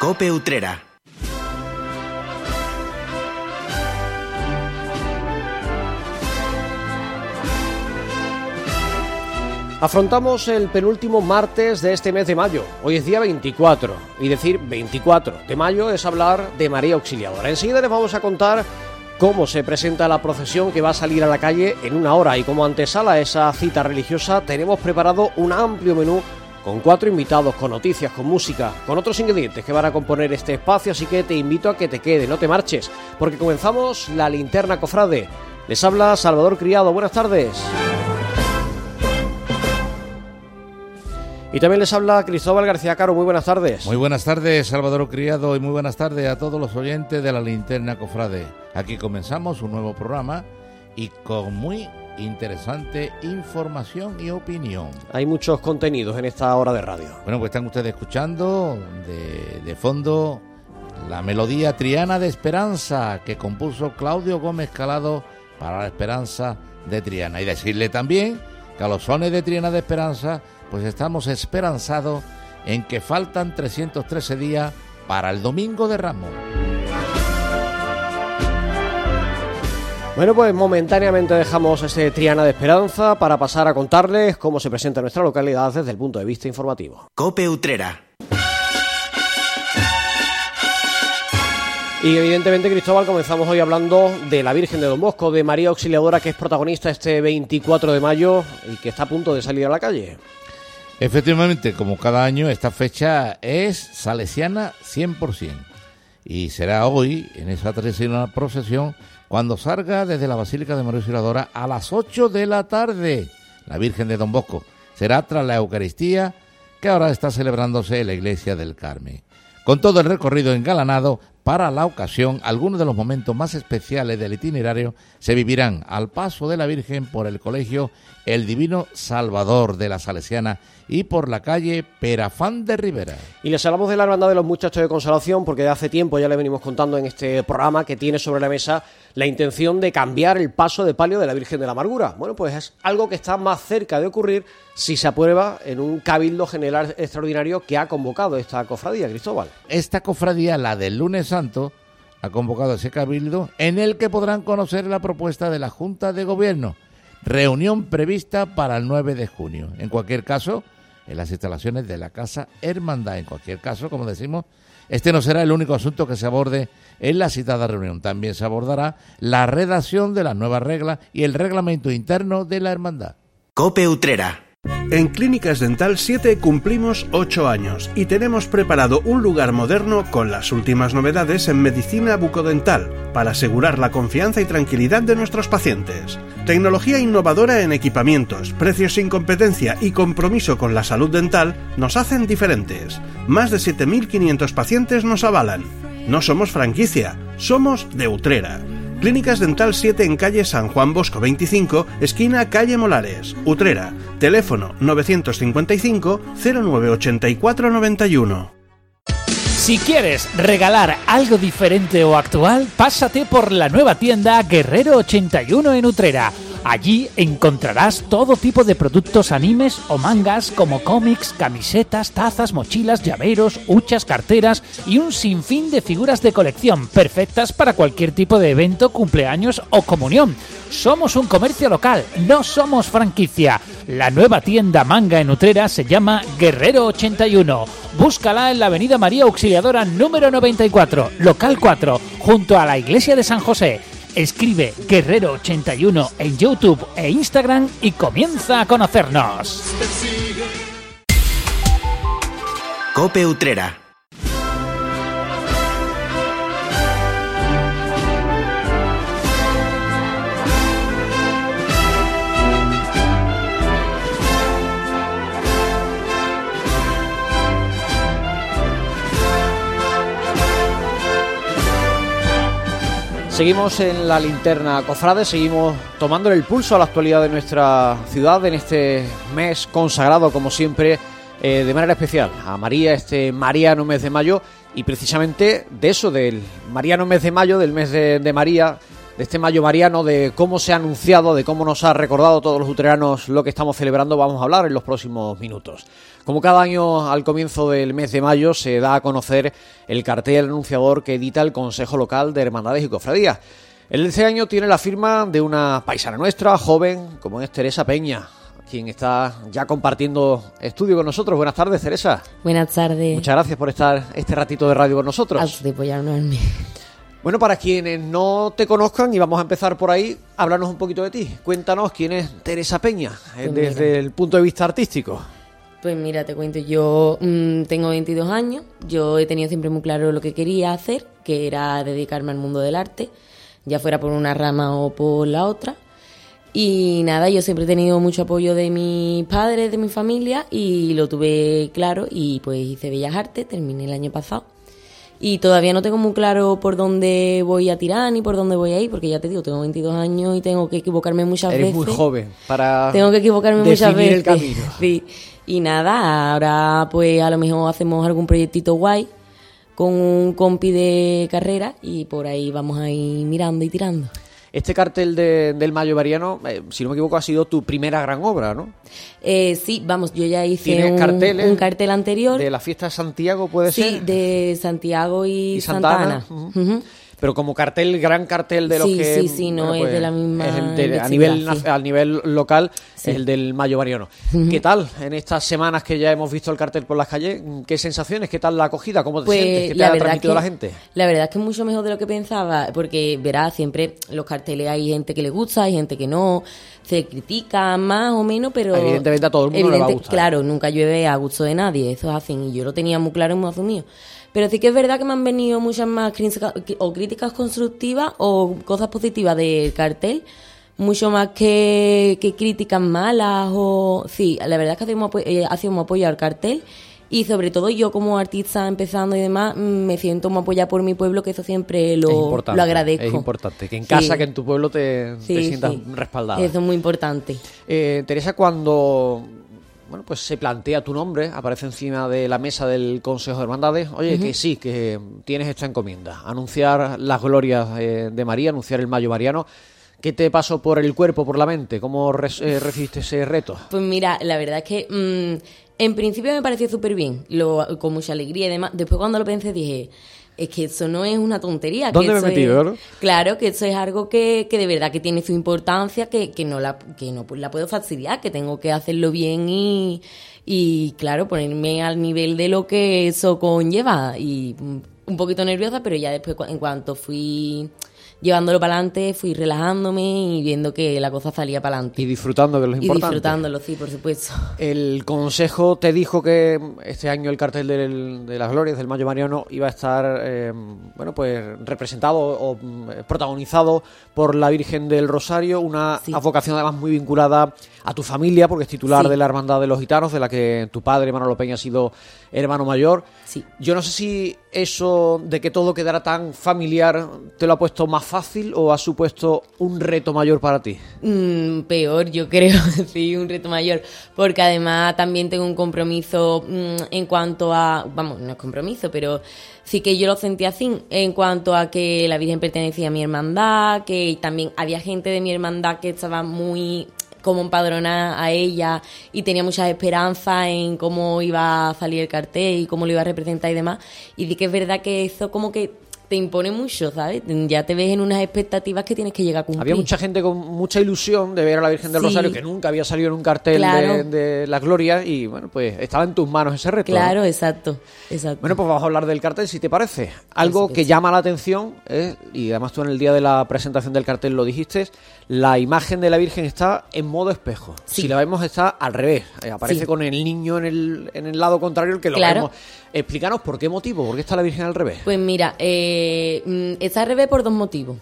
Cope Utrera. Afrontamos el penúltimo martes de este mes de mayo. Hoy es día 24. Y decir 24 de mayo es hablar de María Auxiliadora. Enseguida les vamos a contar cómo se presenta la procesión que va a salir a la calle en una hora. Y como antesala a esa cita religiosa, tenemos preparado un amplio menú con cuatro invitados, con noticias, con música, con otros ingredientes que van a componer este espacio. Así que te invito a que te quede, no te marches, porque comenzamos la linterna cofrade. Les habla Salvador Criado. Buenas tardes. Y también les habla Cristóbal García Caro. Muy buenas tardes. Muy buenas tardes, Salvador Criado, y muy buenas tardes a todos los oyentes de la Linterna Cofrade. Aquí comenzamos un nuevo programa y con muy interesante información y opinión. Hay muchos contenidos en esta hora de radio. Bueno, pues están ustedes escuchando de, de fondo la melodía Triana de Esperanza que compuso Claudio Gómez Calado para la Esperanza de Triana. Y decirle también que a los sones de Triana de Esperanza pues estamos esperanzados en que faltan 313 días para el Domingo de Ramos. Bueno, pues momentáneamente dejamos ese Triana de Esperanza para pasar a contarles cómo se presenta nuestra localidad desde el punto de vista informativo. Cope Utrera. Y evidentemente, Cristóbal, comenzamos hoy hablando de la Virgen de Don Bosco, de María Auxiliadora, que es protagonista este 24 de mayo y que está a punto de salir a la calle. Efectivamente, como cada año, esta fecha es salesiana 100%. Y será hoy, en esa tercera procesión, cuando salga desde la Basílica de María Auxiliadora a las 8 de la tarde. La Virgen de Don Bosco será tras la Eucaristía que ahora está celebrándose en la Iglesia del Carmen. Con todo el recorrido engalanado, para la ocasión, algunos de los momentos más especiales del itinerario se vivirán al paso de la Virgen por el colegio El Divino Salvador de la Salesiana y por la calle Perafán de Rivera. Y les hablamos de la Hermandad de los Muchachos de Consolación porque hace tiempo ya le venimos contando en este programa que tiene sobre la mesa la intención de cambiar el paso de palio de la Virgen de la Amargura. Bueno, pues es algo que está más cerca de ocurrir si se aprueba en un cabildo general extraordinario que ha convocado esta cofradía, Cristóbal. Esta cofradía, la del lunes santo, ha convocado ese cabildo en el que podrán conocer la propuesta de la Junta de Gobierno. Reunión prevista para el 9 de junio. En cualquier caso, en las instalaciones de la Casa Hermandad. En cualquier caso, como decimos, este no será el único asunto que se aborde en la citada reunión. También se abordará la redacción de las nuevas reglas y el reglamento interno de la hermandad. Cope Utrera. En Clínicas Dental 7 cumplimos 8 años y tenemos preparado un lugar moderno con las últimas novedades en medicina bucodental para asegurar la confianza y tranquilidad de nuestros pacientes. Tecnología innovadora en equipamientos, precios sin competencia y compromiso con la salud dental nos hacen diferentes. Más de 7.500 pacientes nos avalan. No somos franquicia, somos de Utrera. Clínicas Dental 7 en calle San Juan Bosco 25, esquina calle Molares, Utrera. Teléfono 955 0984 91. Si quieres regalar algo diferente o actual, pásate por la nueva tienda Guerrero 81 en Utrera. Allí encontrarás todo tipo de productos animes o mangas como cómics, camisetas, tazas, mochilas, llaveros, huchas, carteras y un sinfín de figuras de colección perfectas para cualquier tipo de evento, cumpleaños o comunión. Somos un comercio local, no somos franquicia. La nueva tienda manga en Utrera se llama Guerrero 81. Búscala en la Avenida María Auxiliadora número 94, local 4, junto a la Iglesia de San José. Escribe Guerrero81 en YouTube e Instagram y comienza a conocernos. Cope Utrera. Seguimos en la linterna cofrade, seguimos tomando el pulso a la actualidad de nuestra ciudad en este mes consagrado, como siempre, eh, de manera especial a María, este Mariano mes de mayo, y precisamente de eso, del Mariano mes de mayo, del mes de, de María, de este mayo mariano, de cómo se ha anunciado, de cómo nos ha recordado todos los uteranos lo que estamos celebrando, vamos a hablar en los próximos minutos. Como cada año al comienzo del mes de mayo se da a conocer el cartel anunciador que edita el Consejo Local de Hermandades y Cofradías. El de este año tiene la firma de una paisana nuestra, joven, como es Teresa Peña, quien está ya compartiendo estudio con nosotros. Buenas tardes, Teresa. Buenas tardes. Muchas gracias por estar este ratito de radio con nosotros. De apoyarnos en mí. Bueno, para quienes no te conozcan, y vamos a empezar por ahí, háblanos un poquito de ti. Cuéntanos quién es Teresa Peña, eh, Pues desde mira. el punto de vista artístico. Pues mira, te cuento, yo mm, tengo 22 años, yo he tenido siempre muy claro lo que quería hacer, que era dedicarme al mundo del arte, ya fuera por una rama o por la otra. Y nada, yo siempre he tenido mucho apoyo de mis padres, de mi familia, y lo tuve claro, y pues hice Bellas Artes, terminé el año pasado. Y todavía no tengo muy claro por dónde voy a tirar ni por dónde voy a ir, porque ya te digo, tengo 22 años y tengo que equivocarme muchas Eres veces. muy joven para Tengo que equivocarme muchas veces. el camino. Sí. Y nada, ahora pues a lo mejor hacemos algún proyectito guay con un compi de carrera y por ahí vamos a ir mirando y tirando. Este cartel de- del Mayo Variano, eh, si no me equivoco, ha sido tu primera gran obra, ¿no? Eh, sí, vamos, yo ya hice ¿Tienes un, carteles un cartel anterior. De la fiesta de Santiago, puede sí, ser. de Santiago y, Y Santa Santa Ana. Pero como cartel, gran cartel de los Sí, que. sí, sí, no es de la misma es el de- a, nivel, a nivel local, Sí. es el del Mayo Variano. ¿Qué tal en estas semanas que ya hemos visto el cartel por las calles? ¿Qué sensaciones? ¿Qué tal la acogida? ¿Cómo te Pues sientes? ¿Qué te ha transmitido que, la gente? La verdad es que es mucho mejor de lo que pensaba, porque verás, siempre los carteles hay gente que le gusta, hay gente que no, se critica más o menos, pero... Evidentemente a todo el mundo le va a gustar. Claro, nunca llueve a gusto de nadie, eso es así, y yo lo tenía muy claro y muy asumido. Pero sí que es verdad que me han venido muchas más críticas, o críticas constructivas o cosas positivas del cartel, mucho más que, que críticas malas o... Sí, la verdad es que hacemos, apo- eh, hacemos apoyo al cartel y sobre todo yo como artista empezando y demás mm, me siento muy apoyada por mi pueblo que eso siempre lo, es lo agradezco. Es importante. Que en Sí. casa, que en tu pueblo te, sientas sí. respaldada. Eso es muy importante. Eh, Teresa, cuando bueno, pues se plantea tu nombre, aparece encima de la mesa del Consejo de Hermandades, oye, que sí, que tienes esta encomienda, anunciar las glorias eh, de María, anunciar el Mayo Mariano. ¿Qué te pasó por el cuerpo, por la mente? ¿Cómo res- eh, recibiste ese reto? Pues mira, la verdad es que mm, en principio me pareció súper bien, lo, con mucha alegría y demás. Después cuando lo pensé dije, es que eso no es una tontería. que ¿Dónde me he metido, es- no? Claro, que eso es algo que, que de verdad que tiene su importancia, que, que no la que no pues, la puedo fastidiar, que tengo que hacerlo bien y, y claro, ponerme al nivel de lo que eso conlleva. Y un poquito nerviosa, pero ya después en cuanto fui llevándolo para adelante, fui relajándome y viendo que la cosa salía para adelante. Y disfrutando, que es lo Y importante. disfrutándolo, sí, por supuesto. El Consejo te dijo que este año el cartel del- de las glorias del Mayo Mariano iba a estar, eh, bueno, pues representado o mm, protagonizado por la Virgen del Rosario, una Sí. advocación además muy vinculada a tu familia, porque es titular Sí. de la Hermandad de los Gitanos, de la que tu padre, Manolo Peña, ha sido hermano mayor. Sí. Yo no sé si eso de que todo quedara tan familiar te lo ha puesto más fácil o ha supuesto un reto mayor para ti. Mm, peor, yo creo, sí, un reto mayor, porque además también tengo un compromiso mm, en cuanto a, vamos, no es compromiso, pero sí que yo lo sentí así, en cuanto a que la Virgen pertenecía a mi hermandad, que también había gente de mi hermandad que estaba muy como empadronada a ella y tenía muchas esperanzas en cómo iba a salir el cartel y cómo lo iba a representar y demás. Y di que es verdad que eso como que te impone mucho, ¿sabes? Ya te ves en unas expectativas que tienes que llegar a cumplir. Había mucha gente con mucha ilusión de ver a la Virgen del Sí. Rosario que nunca había salido en un cartel Claro. de, de la gloria y bueno, pues estaba en tus manos ese reto. ¿no? Claro, exacto, exacto. Bueno, pues vamos a hablar del cartel, si te parece. Algo que llama la atención, es, y además tú en el día de la presentación del cartel lo dijiste, la imagen de la Virgen está en modo espejo. Sí. Si la vemos está al revés, eh, aparece Sí. con el niño en el, en el lado contrario, el que lo Claro. vemos. Explícanos por qué motivo, por qué está la Virgen al revés. Pues mira, eh, mm, está al revés por dos motivos.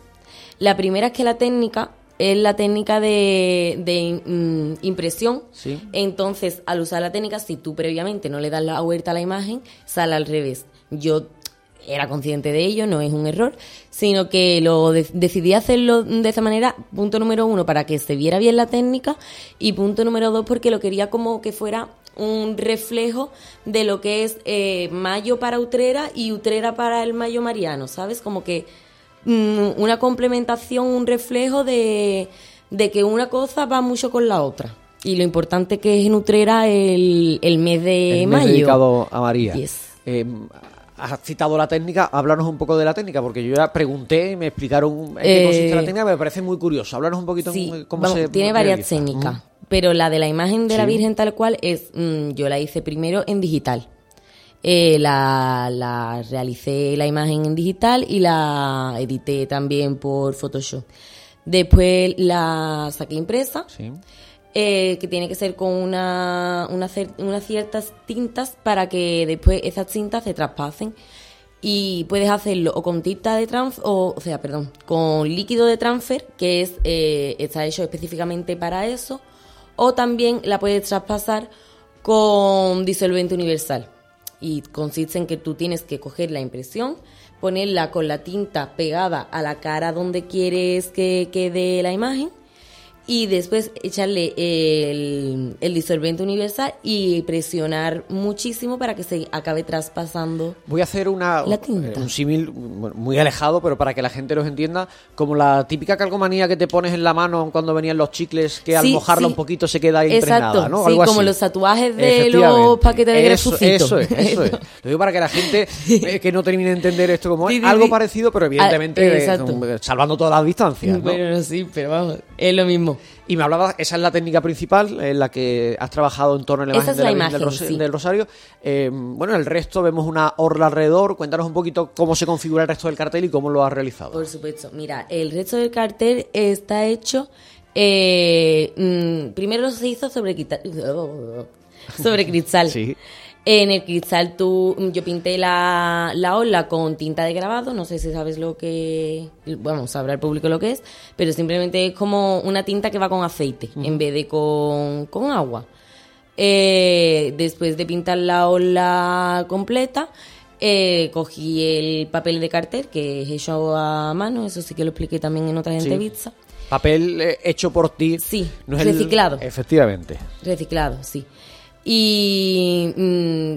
La primera es que la técnica es la técnica de, de, mm, impresión. Sí. Entonces, al usar la técnica, si tú previamente no le das la vuelta a la imagen, sale al revés. Yo era consciente de ello, no es un error, sino que lo de- decidí hacerlo de esa manera, punto número uno, para que se viera bien la técnica, y punto número dos, porque lo quería como que fuera un reflejo de lo que es eh, Mayo para Utrera y Utrera para el Mayo Mariano, ¿sabes? Como que mm, una complementación, un reflejo de, de que una cosa va mucho con la otra. Y lo importante que es en Utrera el, el mes de El mes mayo. dedicado a María. Yes. Eh, has citado la técnica, háblanos un poco de la técnica, porque yo ya pregunté y me explicaron en qué Eh, consiste la técnica, me parece muy curioso. Háblanos un poquito Sí, en cómo vamos, se tiene varias técnicas, pero la de la imagen de la. Virgen tal cual es, mm, yo la hice primero en digital. Eh, la, la realicé la imagen en digital y la edité también por Photoshop. Después la saqué impresa, Sí. Eh, que tiene que ser con una, unas ciertas tintas para que después esas tintas se traspasen. Y puedes hacerlo o con tinta de transfer, o, o sea, perdón, con líquido de transfer, que es eh, está hecho específicamente para eso, o también la puedes traspasar con disolvente universal. Y consiste en que tú tienes que coger la impresión, ponerla con la tinta pegada a la cara donde quieres que quede la imagen y después echarle el, el disolvente universal y presionar muchísimo para que se acabe traspasando. Voy a hacer una, La tinta. eh, un símil muy alejado, pero para que la gente los entienda, como la típica calcomanía que te pones en la mano cuando venían los chicles, que al mojarla sí. un poquito se queda ahí impregnada, ¿no? sí, Algo como así. los tatuajes de los paquetes de eso. Eso es, eso es. Lo digo para que la gente eh, que no termine de entender esto como es algo parecido, pero evidentemente Ah, exacto. eh, salvando todas las distancias, ¿no? Bueno, sí, pero vamos, es lo mismo. Y me hablabas, esa es la técnica principal en la que has trabajado en torno a la imagen de la Virgen del, imagen, Ros- sí. del Rosario. Eh, bueno, el resto vemos una orla alrededor. Cuéntanos un poquito cómo se configura el resto del cartel y cómo lo has realizado. Por supuesto. Mira, el resto del cartel está hecho. eh, mm, primero se hizo sobre sobre cristal. Sí. En el cristal tú, yo pinté la, la ola con tinta de grabado, no sé si sabes lo que, bueno, sabrá el público lo que es, pero simplemente es como una tinta que va con aceite en vez de con, con agua. Eh, después de pintar la ola completa, eh, cogí el papel de cartel que es hecho a mano, eso sí que lo expliqué también en otras Sí. entrevistas. Papel eh, hecho por ti. Sí, es el- reciclado. Efectivamente. Reciclado, sí. Y mm,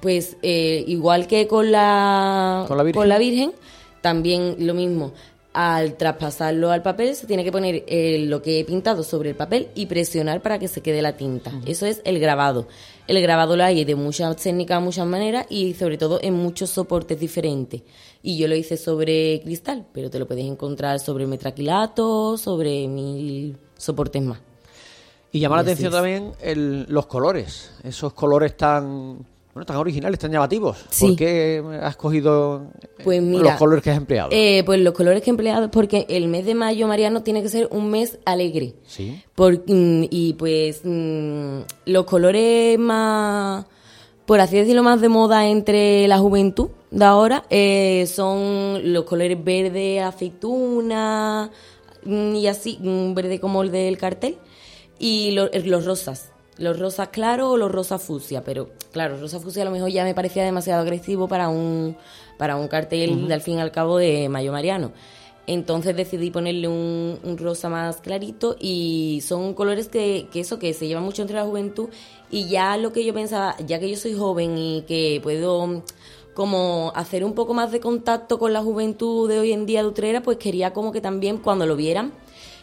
pues eh, igual que con la, ¿Con la Virgen? Virgen, también lo mismo. Al traspasarlo al papel se tiene que poner eh, lo que he pintado sobre el papel y presionar para que se quede la tinta. Eso es el grabado. El grabado lo hay de muchas técnicas, muchas maneras y sobre todo en muchos soportes diferentes. Y yo lo hice sobre cristal, pero te lo puedes encontrar sobre metraquilato, sobre mil soportes más. Y llama la atención también el- los colores. Esos colores tan, bueno, tan originales, tan llamativos. Sí. ¿Por qué has cogido eh, Pues mira, los colores que has empleado? Eh, pues los colores que he empleado, porque el mes de mayo, Mariano, tiene que ser un mes alegre. Sí. Por- mm, y pues mm, los colores más, por así decirlo, más de moda entre la juventud de ahora eh, son los colores verde, aceituna mm, y así, un verde como el del cartel, y lo- eh, los rosas. Los rosas claros o los rosas fucsia, pero claro, rosa fucsia a lo mejor ya me parecía demasiado agresivo para un, para un cartel al fin y al cabo de Mayo Mariano. Entonces decidí ponerle un, un rosa más clarito y son colores que, que eso, que se llevan mucho entre la juventud y ya lo que yo pensaba, ya que yo soy joven y que puedo como hacer un poco más de contacto con la juventud de hoy en día de Utrera, pues quería como que también cuando lo vieran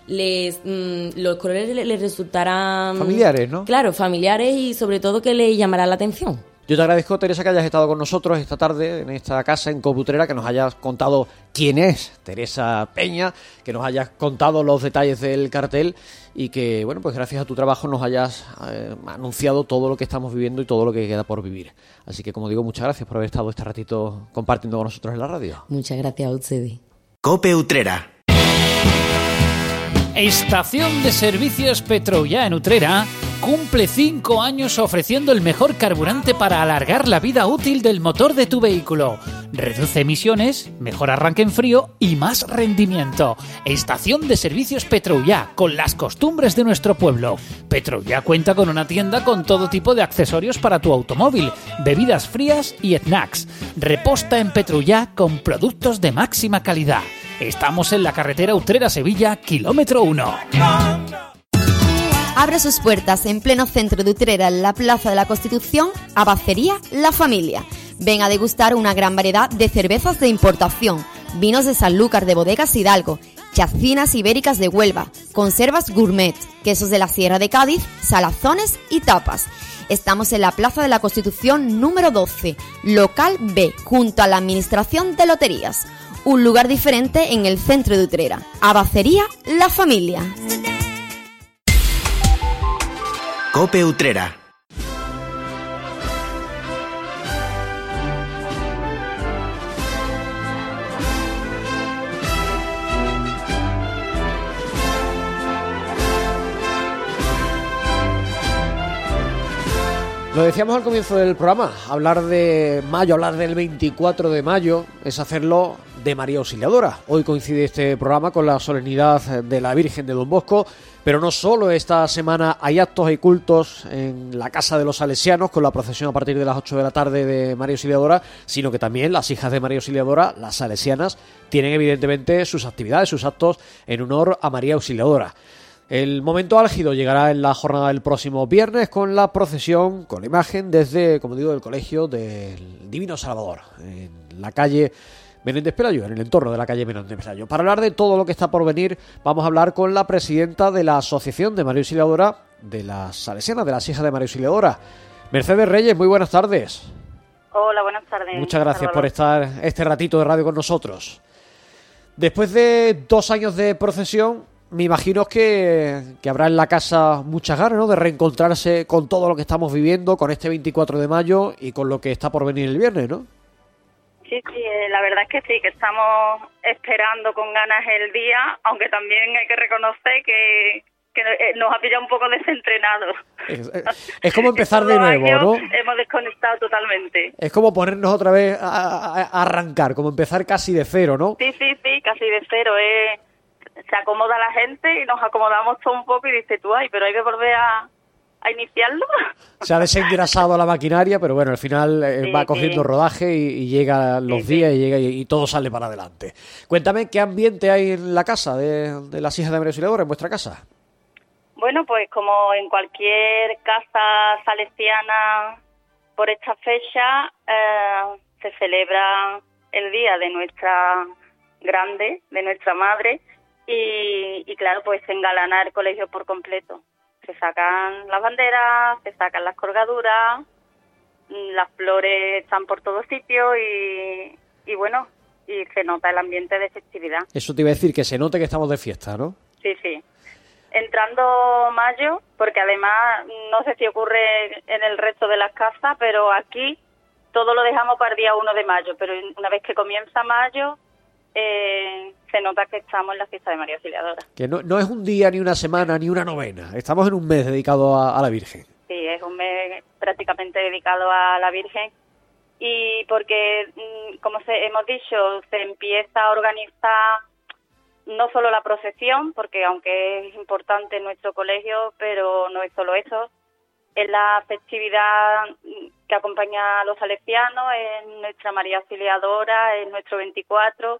les mm, los colores les, les resultaran Familiares, ¿no? Claro, familiares y sobre todo que les llamará la atención. Yo te agradezco, Teresa, que hayas estado con nosotros esta tarde en esta casa en Coputrera, que nos hayas contado quién es Teresa Peña, que nos hayas contado los detalles del cartel y que, bueno, pues gracias a tu trabajo nos hayas eh, anunciado todo lo que estamos viviendo y todo lo que queda por vivir. Así que, como digo, muchas gracias por haber estado este ratito compartiendo con nosotros en la radio. Muchas gracias a ustedes. Cope Utrera. Estación de Servicios Petroya en Utrera cumple 5 años ofreciendo el mejor carburante para alargar la vida útil del motor de tu vehículo. Reduce emisiones, mejor arranque en frío y más rendimiento. Estación de Servicios Petroya con las costumbres de nuestro pueblo. Petroya cuenta con una tienda con todo tipo de accesorios para tu automóvil, bebidas frías y snacks. Reposta en Petroya con productos de máxima calidad. Estamos en la carretera Utrera-Sevilla, kilómetro 1. Abre sus puertas en pleno centro de Utrera, en la Plaza de la Constitución, Abacería La Familia. Ven a degustar una gran variedad de cervezas de importación, vinos de Sanlúcar de Bodegas Hidalgo, chacinas ibéricas de Huelva, conservas gourmet, quesos de la Sierra de Cádiz, salazones y tapas. Estamos en la Plaza de la Constitución número 12, local B, junto a la Administración de Loterías. Un lugar diferente en el centro de Utrera. Abacería La Familia. Cope Utrera. Lo decíamos al comienzo del programa, hablar de mayo, hablar del 24 de mayo, es hacerlo de María Auxiliadora. Hoy coincide este programa con la solemnidad de la Virgen de Don Bosco, pero no solo esta semana hay actos y cultos en la Casa de los Salesianos con la procesión a partir de las 8 de la tarde de María Auxiliadora, sino que también las hijas de María Auxiliadora, las salesianas, tienen evidentemente sus actividades, sus actos en honor a María Auxiliadora. El momento álgido llegará en la jornada del próximo viernes con la procesión, con la imagen desde, como digo, el colegio del Divino Salvador, en la calle Menéndez Pelayo, en el entorno de la calle Menéndez Pelayo. Para hablar de todo lo que está por venir, vamos a hablar con la presidenta de la Asociación de María Auxiliadora, de las Salesianas, de las hijas de María Auxiliadora. Mercedes Reyes, muy buenas tardes. Hola, buenas tardes. Muchas gracias por estar este ratito de radio con nosotros. Después de dos años de procesión, me imagino que, que, habrá en la casa muchas ganas ¿no? de reencontrarse con todo lo que estamos viviendo, con este 24 de mayo y con lo que está por venir el viernes, ¿no? Sí, sí, eh, la verdad es que sí, que estamos esperando con ganas el día, aunque también hay que reconocer que, que eh, nos ha pillado un poco desentrenados. Es, es como empezar de nuevo, ¿no? Hemos desconectado totalmente. Es como ponernos otra vez a, a, a, arrancar, como empezar casi de cero, ¿no? Sí, sí, sí, casi de cero. Eh se acomoda la gente y nos acomodamos todo un poco y dice tú, ay, pero hay que volver a, a iniciarlo. Se ha desengrasado la maquinaria, pero bueno, al final eh, Sí, va cogiendo sí. rodaje y, y llega los Sí, días y llega y, y todo sale para adelante. Cuéntame qué ambiente hay en la casa de, de las hijas de Auxiliadora, en vuestra casa. Bueno, pues como en cualquier casa salesiana por esta fecha eh, se celebra el día de nuestra grande, de nuestra madre, y, y claro, pues se engalana el colegio por completo. Se sacan las banderas, se sacan las colgaduras, mm, las flores están por todos sitios y, y bueno, y se nota el ambiente de festividad. Eso te iba a decir, que se note que estamos de fiesta, ¿no? Sí, sí. Entrando mayo, porque además no sé si ocurre en el resto de las casas, pero aquí todo lo dejamos para el día 1 de mayo, pero una vez que comienza mayo, eh, se nota que estamos en la fiesta de María Auxiliadora. Que no, no es un día, ni una semana, ni una novena. Estamos en un mes dedicado a, a la Virgen. Sí, es un mes prácticamente dedicado a la Virgen y porque, mm, como se, hemos dicho, se empieza a organizar no solo la procesión, porque aunque es importante en nuestro colegio, pero no es solo eso, es la festividad mm, que acompaña a los salesianos, es nuestra María Auxiliadora, es nuestro 24,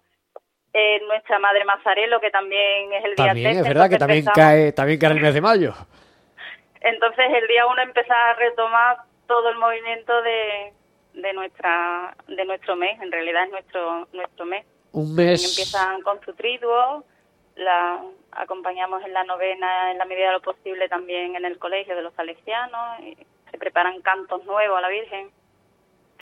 es nuestra Madre Mazarelo, que también es el día También 13, es verdad que también empezamos- cae, también cae el mes de mayo. entonces el día uno empezar a retomar todo el movimiento de, de nuestra de nuestro mes, en realidad es nuestro nuestro mes. Un Y mes... empiezan con su triduo, la acompañamos en la novena en la medida de lo posible también en el colegio de los salesianos, y se preparan cantos nuevos a la Virgen.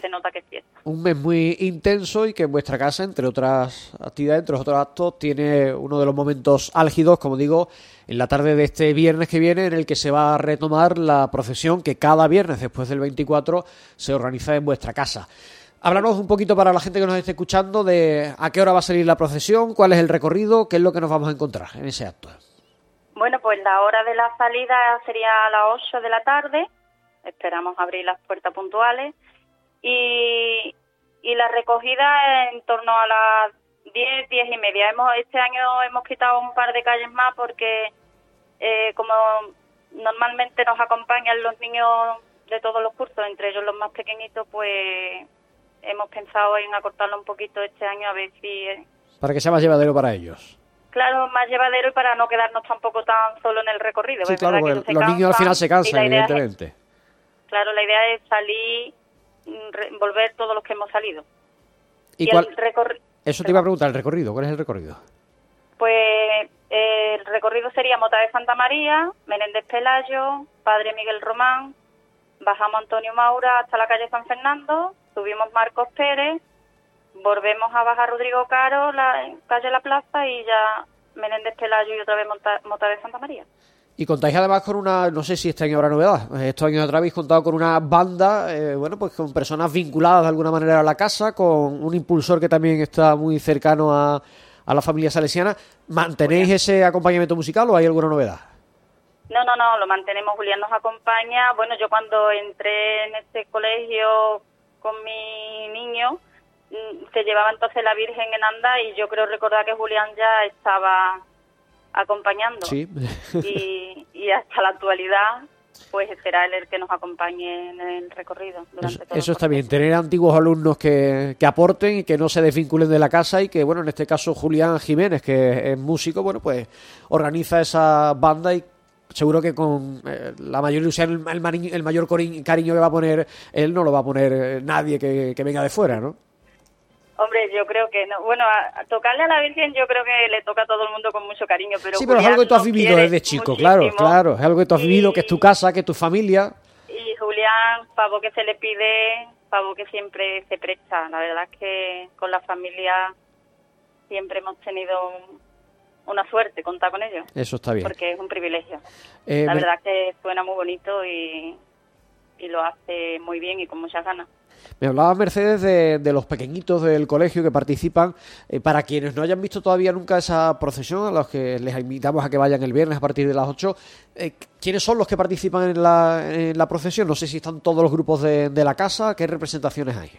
Se nota que es fiesta. un mes muy intenso y que en vuestra casa, entre otras actividades, entre otros actos, tiene uno de los momentos álgidos, como digo, en la tarde de este viernes que viene, en el que se va a retomar la procesión que cada viernes después del 24 se organiza en vuestra casa. Háblanos un poquito para la gente que nos esté escuchando de a qué hora va a salir la procesión, cuál es el recorrido, qué es lo que nos vamos a encontrar en ese acto. Bueno, pues la hora de la salida sería a las 8 de la tarde. Esperamos abrir las puertas puntuales. Y, y la recogida en torno a las 10, 10 y media. Hemos, este año hemos quitado un par de calles más porque eh, como normalmente nos acompañan los niños de todos los cursos, entre ellos los más pequeñitos, pues hemos pensado en acortarlo un poquito este año a ver si... eh, Para que sea más llevadero para ellos. Claro, más llevadero y para no quedarnos tampoco tan solo en el recorrido. Sí, claro, porque los niños al final se cansan, es- evidentemente. claro, la idea es salir, volver todos los que hemos salido. ¿Y Y cuál, el recorri- eso te iba a preguntar, el recorrido, ¿cuál es el recorrido? Pues eh, el recorrido sería Mota de Santa María, Menéndez Pelayo, Padre Miguel Román, bajamos Antonio Maura hasta la calle San Fernando, subimos Marcos Pérez, volvemos a bajar Rodrigo Caro, la calle La Plaza y ya Menéndez Pelayo y otra vez Mota, de Santa María. Y contáis además con una, no sé si este año habrá novedad, estos años atrás habéis contado con una banda, eh, bueno, pues con personas vinculadas de alguna manera a la casa, con un impulsor que también está muy cercano a, a la familia salesiana. ¿Mantenéis ese acompañamiento musical o hay alguna novedad? No, no, no, lo mantenemos. Julián nos acompaña. Bueno, yo cuando entré en este colegio con mi niño, mm, se llevaba entonces la Virgen en anda y yo creo recordar que Julián ya estaba acompañando. Sí. y, y hasta la actualidad pues será él el que nos acompañe en el recorrido. Durante eso, eso está bien, tener antiguos alumnos que, que, aporten y que no se desvinculen de la casa y que, bueno, en este caso Julián Jiménez, que es músico, bueno, pues organiza esa banda y seguro que con eh, la mayor ilusión, el, el, mayor cariño que va a poner él no lo va a poner nadie que, que venga de fuera, ¿no? Hombre, yo creo que no. Bueno, a, tocarle a la Virgen yo creo que le toca a todo el mundo con mucho cariño, pero Sí, pero es algo que tú has vivido desde chico, claro, claro, es algo que tú has vivido, que es tu casa, que es tu familia. Y Julián, pavo que se le pide, pavo que siempre se presta. La verdad es que con la familia siempre hemos tenido una suerte contar con ellos. Eso está bien. Porque es un privilegio. Eh, la verdad es que suena muy bonito y, y lo hace muy bien y con muchas ganas. Me hablaba Mercedes de, los pequeñitos del colegio que participan. Eh, para quienes no hayan visto todavía nunca esa procesión, a los que les invitamos a que vayan el viernes a partir de las 8, eh, ¿quiénes son los que participan en la, procesión? No sé si están todos los grupos de, la casa, ¿qué representaciones hay?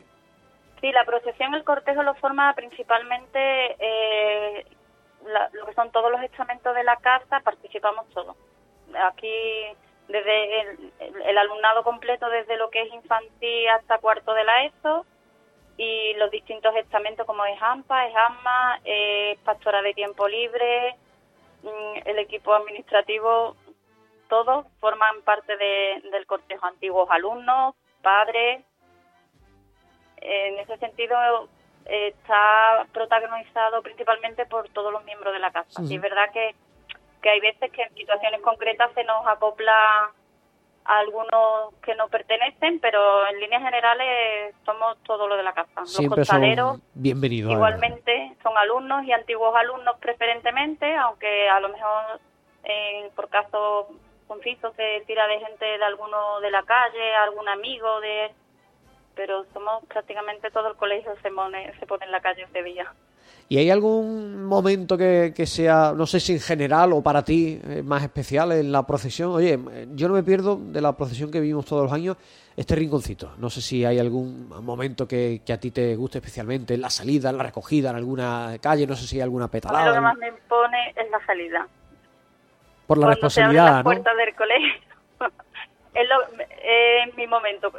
Sí, la procesión, el cortejo lo forma principalmente eh, lo que son todos los estamentos de la casa, participamos todos. Aquí desde el, alumnado completo, desde lo que es infantil hasta cuarto de la ESO, y los distintos estamentos como es AMPA, es AMA, Pastora de Tiempo Libre, mm, el equipo administrativo, todos forman parte del cortejo, antiguos alumnos, padres. En ese sentido, está protagonizado principalmente por todos los miembros de la casa. Y es verdad que que hay veces que en situaciones concretas se nos acopla a algunos que no pertenecen, pero en líneas generales somos todo lo de la casa. Los costaleros, bienvenidos. Igualmente son alumnos y antiguos alumnos preferentemente, aunque a lo mejor por caso conciso se tira de gente de alguno de la calle, algún amigo de pero somos prácticamente todo el colegio se pone, se pone en la calle ese día. ¿Y hay algún momento que, sea, no sé si en general o para ti, eh, más especial en la procesión? Oye, yo no me pierdo de la procesión que vivimos todos los años, este rinconcito. No sé si hay algún momento que, a ti te guste especialmente, en la salida, en la recogida, en alguna calle, no sé si hay alguna petalada. lo que más me impone es la salida. Por la responsabilidad, se las puertas del colegio. es, mi momento.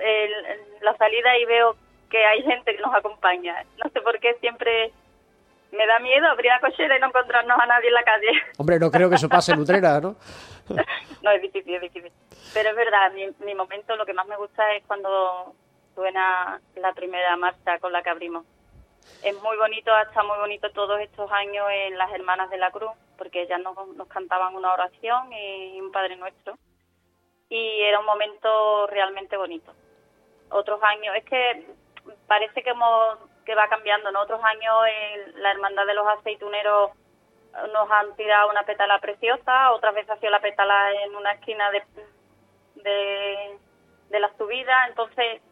la salida y veo que hay gente que nos acompaña. No sé por qué siempre me da miedo abrir la cochera y no encontrarnos a nadie en la calle. Hombre, no creo que eso pase en Utrera, ¿no? no, es difícil, es difícil. Pero es verdad, mi, mi momento, lo que más me gusta es cuando suena la primera marcha con la que abrimos. Es muy bonito, está muy bonito todos estos años en las Hermanas de la Cruz, porque ellas nos, nos cantaban una oración y un Padre Nuestro. Y era un momento realmente bonito. Otros años, es que parece que hemos que va cambiando. En otros años en la Hermandad de los Aceituneros nos han tirado una pétala preciosa, otras veces ha sido la pétala en una esquina de, de, la subida, entonces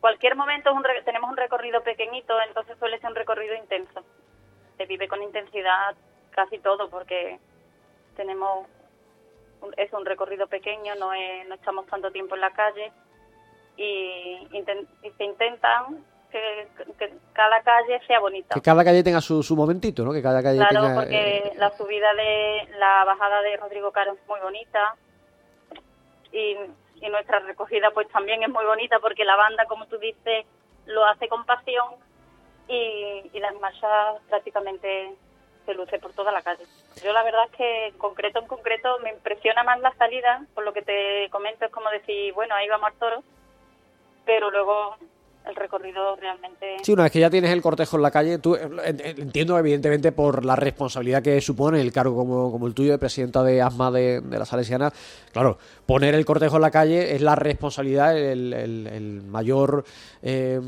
cualquier momento es un tenemos un recorrido pequeñito, entonces suele ser un recorrido intenso. Se vive con intensidad casi todo porque tenemos es un recorrido pequeño, no, no estamos tanto tiempo en la calle y se intentan que, cada calle sea bonita. Que cada calle tenga su, su momentito, ¿no? Que cada calle claro, porque eh, la subida de la bajada de Rodrigo Caro es muy bonita y, y nuestra recogida pues también es muy bonita porque la banda, como tú dices, lo hace con pasión y, y las marchas prácticamente se luce por toda la calle. Yo la verdad es que en concreto, en concreto, me impresiona más la salida, por lo que te comento, es como decir, bueno, ahí vamos al toro, pero luego el recorrido realmente... Sí, una vez que ya tienes el cortejo en la calle, tú eh, entiendo evidentemente por la responsabilidad que supone el cargo como, como el tuyo de presidenta de ASMA de, de la Salesiana, claro, poner el cortejo en la calle es la responsabilidad, el, el, mayor eh,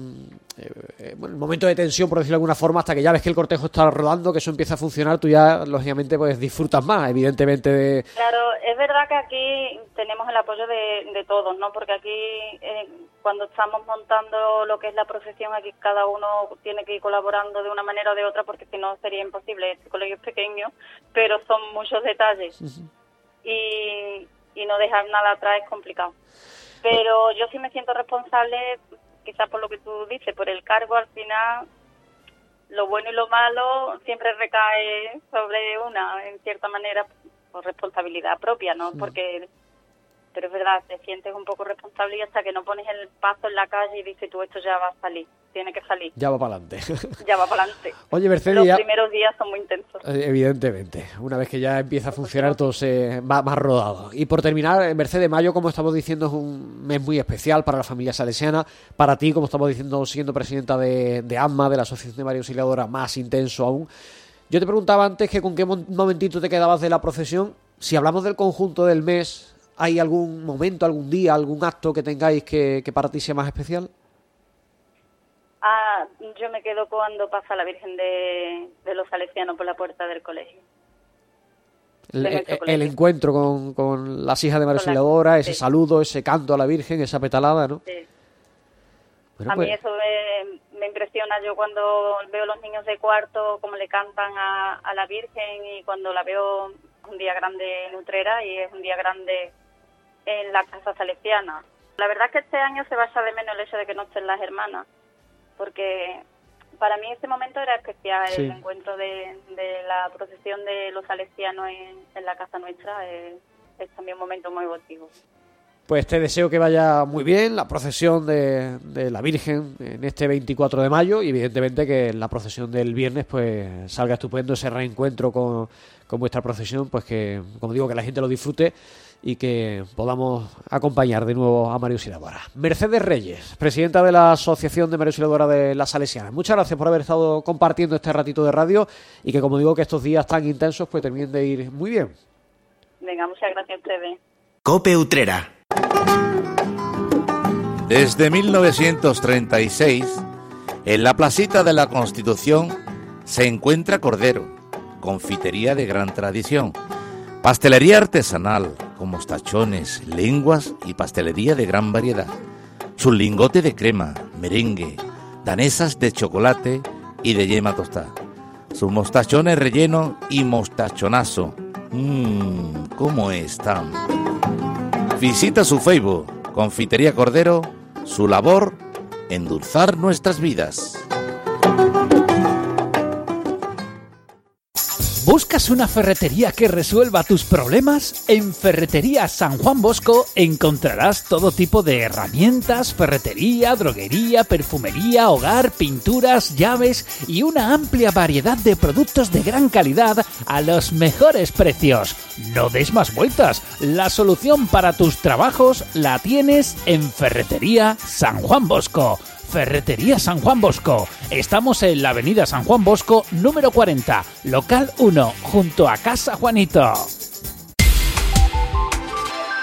eh, el momento de tensión, por decirlo de alguna forma, hasta que ya ves que el cortejo está rodando, que eso empieza a funcionar, tú ya, lógicamente, pues disfrutas más, evidentemente. De... Claro, es verdad que aquí tenemos el apoyo de, de todos, ¿no? Porque aquí, eh, cuando estamos montando lo que es la procesión, aquí cada uno tiene que ir colaborando de una manera o de otra, porque si no sería imposible. Este colegio es pequeño, pero son muchos detalles. y, y no dejar nada atrás es complicado. Pero yo sí me siento responsable quizás por lo que tú dices, por el cargo al final, lo bueno y lo malo siempre recae sobre una, en cierta manera, por responsabilidad propia, ¿no? Porque pero es verdad, te sientes un poco responsable y hasta que no pones el paso en la calle y dices tú esto ya va a salir, tiene que salir. Ya va para adelante. ya va para adelante. Oye, Mercedes. Los primeros días son muy intensos. Eh, evidentemente, una vez que ya empieza a funcionar todo se va más rodado. Y por terminar, Mercedes Mayo, como estamos diciendo, es un mes muy especial para la familia salesiana. Para ti, como estamos diciendo, siendo presidenta de, de AMMA, de la Asociación de María Auxiliadora, más intenso aún. Yo te preguntaba antes que con qué momentito te quedabas de la procesión. Si hablamos del conjunto del mes, ¿Hay algún momento, algún día, algún acto que tengáis que, para ti sea más especial? Ah, yo me quedo cuando pasa la Virgen de, los Salesianos por la puerta del colegio. El, encuentro con, las hijas de María Auxiliadora, ese saludo, ese canto a la Virgen, esa petalada, ¿no? Sí. a mí pues eso me, impresiona yo cuando veo los niños de cuarto, como le cantan a, a la Virgen y cuando la veo un día grande en Utrera y es un día grande en la casa salesiana. La verdad es que este año se basa de menos el hecho de que no estén las hermanas, porque para mí este momento era especial, el encuentro de, la procesión de los salesianos en, la casa nuestra es, también un momento muy emotivo. Pues te deseo que vaya muy bien la procesión de, de, la Virgen en este 24 de mayo y evidentemente que la procesión del viernes pues salga estupendo ese reencuentro con, con vuestra procesión, pues que como digo que la gente lo disfrute y que podamos acompañar de nuevo a Mario Silabora. Mercedes Reyes, presidenta de la Asociación de Mario Silabora de las Salesianas. Muchas gracias por haber estado compartiendo este ratito de radio y que, como digo, que estos días tan intensos pues terminen de ir muy bien. Venga, muchas gracias a ustedes. Cope Utrera. Desde 1936, en la placita de la Constitución se encuentra Cordero, confitería de gran tradición Pastelería artesanal, mostachones, lenguas y pastelería de gran variedad. Su lingote de crema, merengue, danesas de chocolate y de yema tostada. Sus mostachones relleno y mostachonazo. Mmm, ¿cómo están? Visita su Facebook, Confitería Cordero, su labor, endulzar nuestras vidas. ¿Buscas una ferretería que resuelva tus problemas? En Ferretería San Juan Bosco encontrarás todo tipo de herramientas, ferretería, droguería, perfumería, hogar, pinturas, llaves y una amplia variedad de productos de gran calidad a los mejores precios. No des más vueltas, la solución para tus trabajos la tienes en Ferretería San Juan Bosco. Ferretería San Juan Bosco. Estamos en la avenida San Juan Bosco, número 40, local 1, junto a Casa Juanito.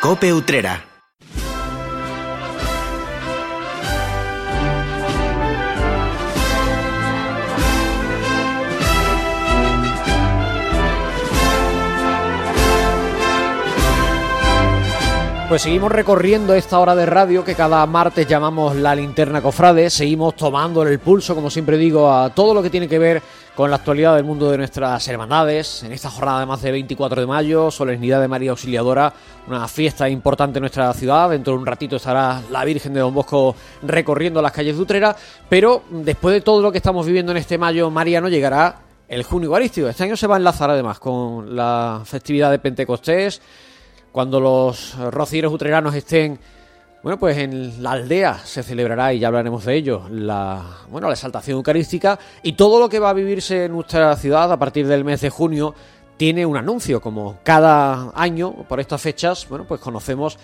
Cope Utrera Pues seguimos recorriendo esta hora de radio que cada martes llamamos la linterna cofrade. Seguimos tomando el pulso, como siempre digo, a todo lo que tiene que ver con la actualidad del mundo de nuestras hermandades. En esta jornada, además de 24 de mayo, solemnidad de María Auxiliadora, una fiesta importante en nuestra ciudad. Dentro de un ratito estará la Virgen de Don Bosco recorriendo las calles de Utrera. Pero después de todo lo que estamos viviendo en este mayo mariano, llegará el junio eucarístico. Este año se va a enlazar además con la festividad de Pentecostés cuando los rocieros utreranos estén bueno, pues en la aldea se celebrará, y ya hablaremos de ello, la, bueno, la exaltación eucarística y todo lo que va a vivirse en nuestra ciudad a partir del mes de junio tiene un anuncio, como cada año por estas fechas, bueno, pues conocemos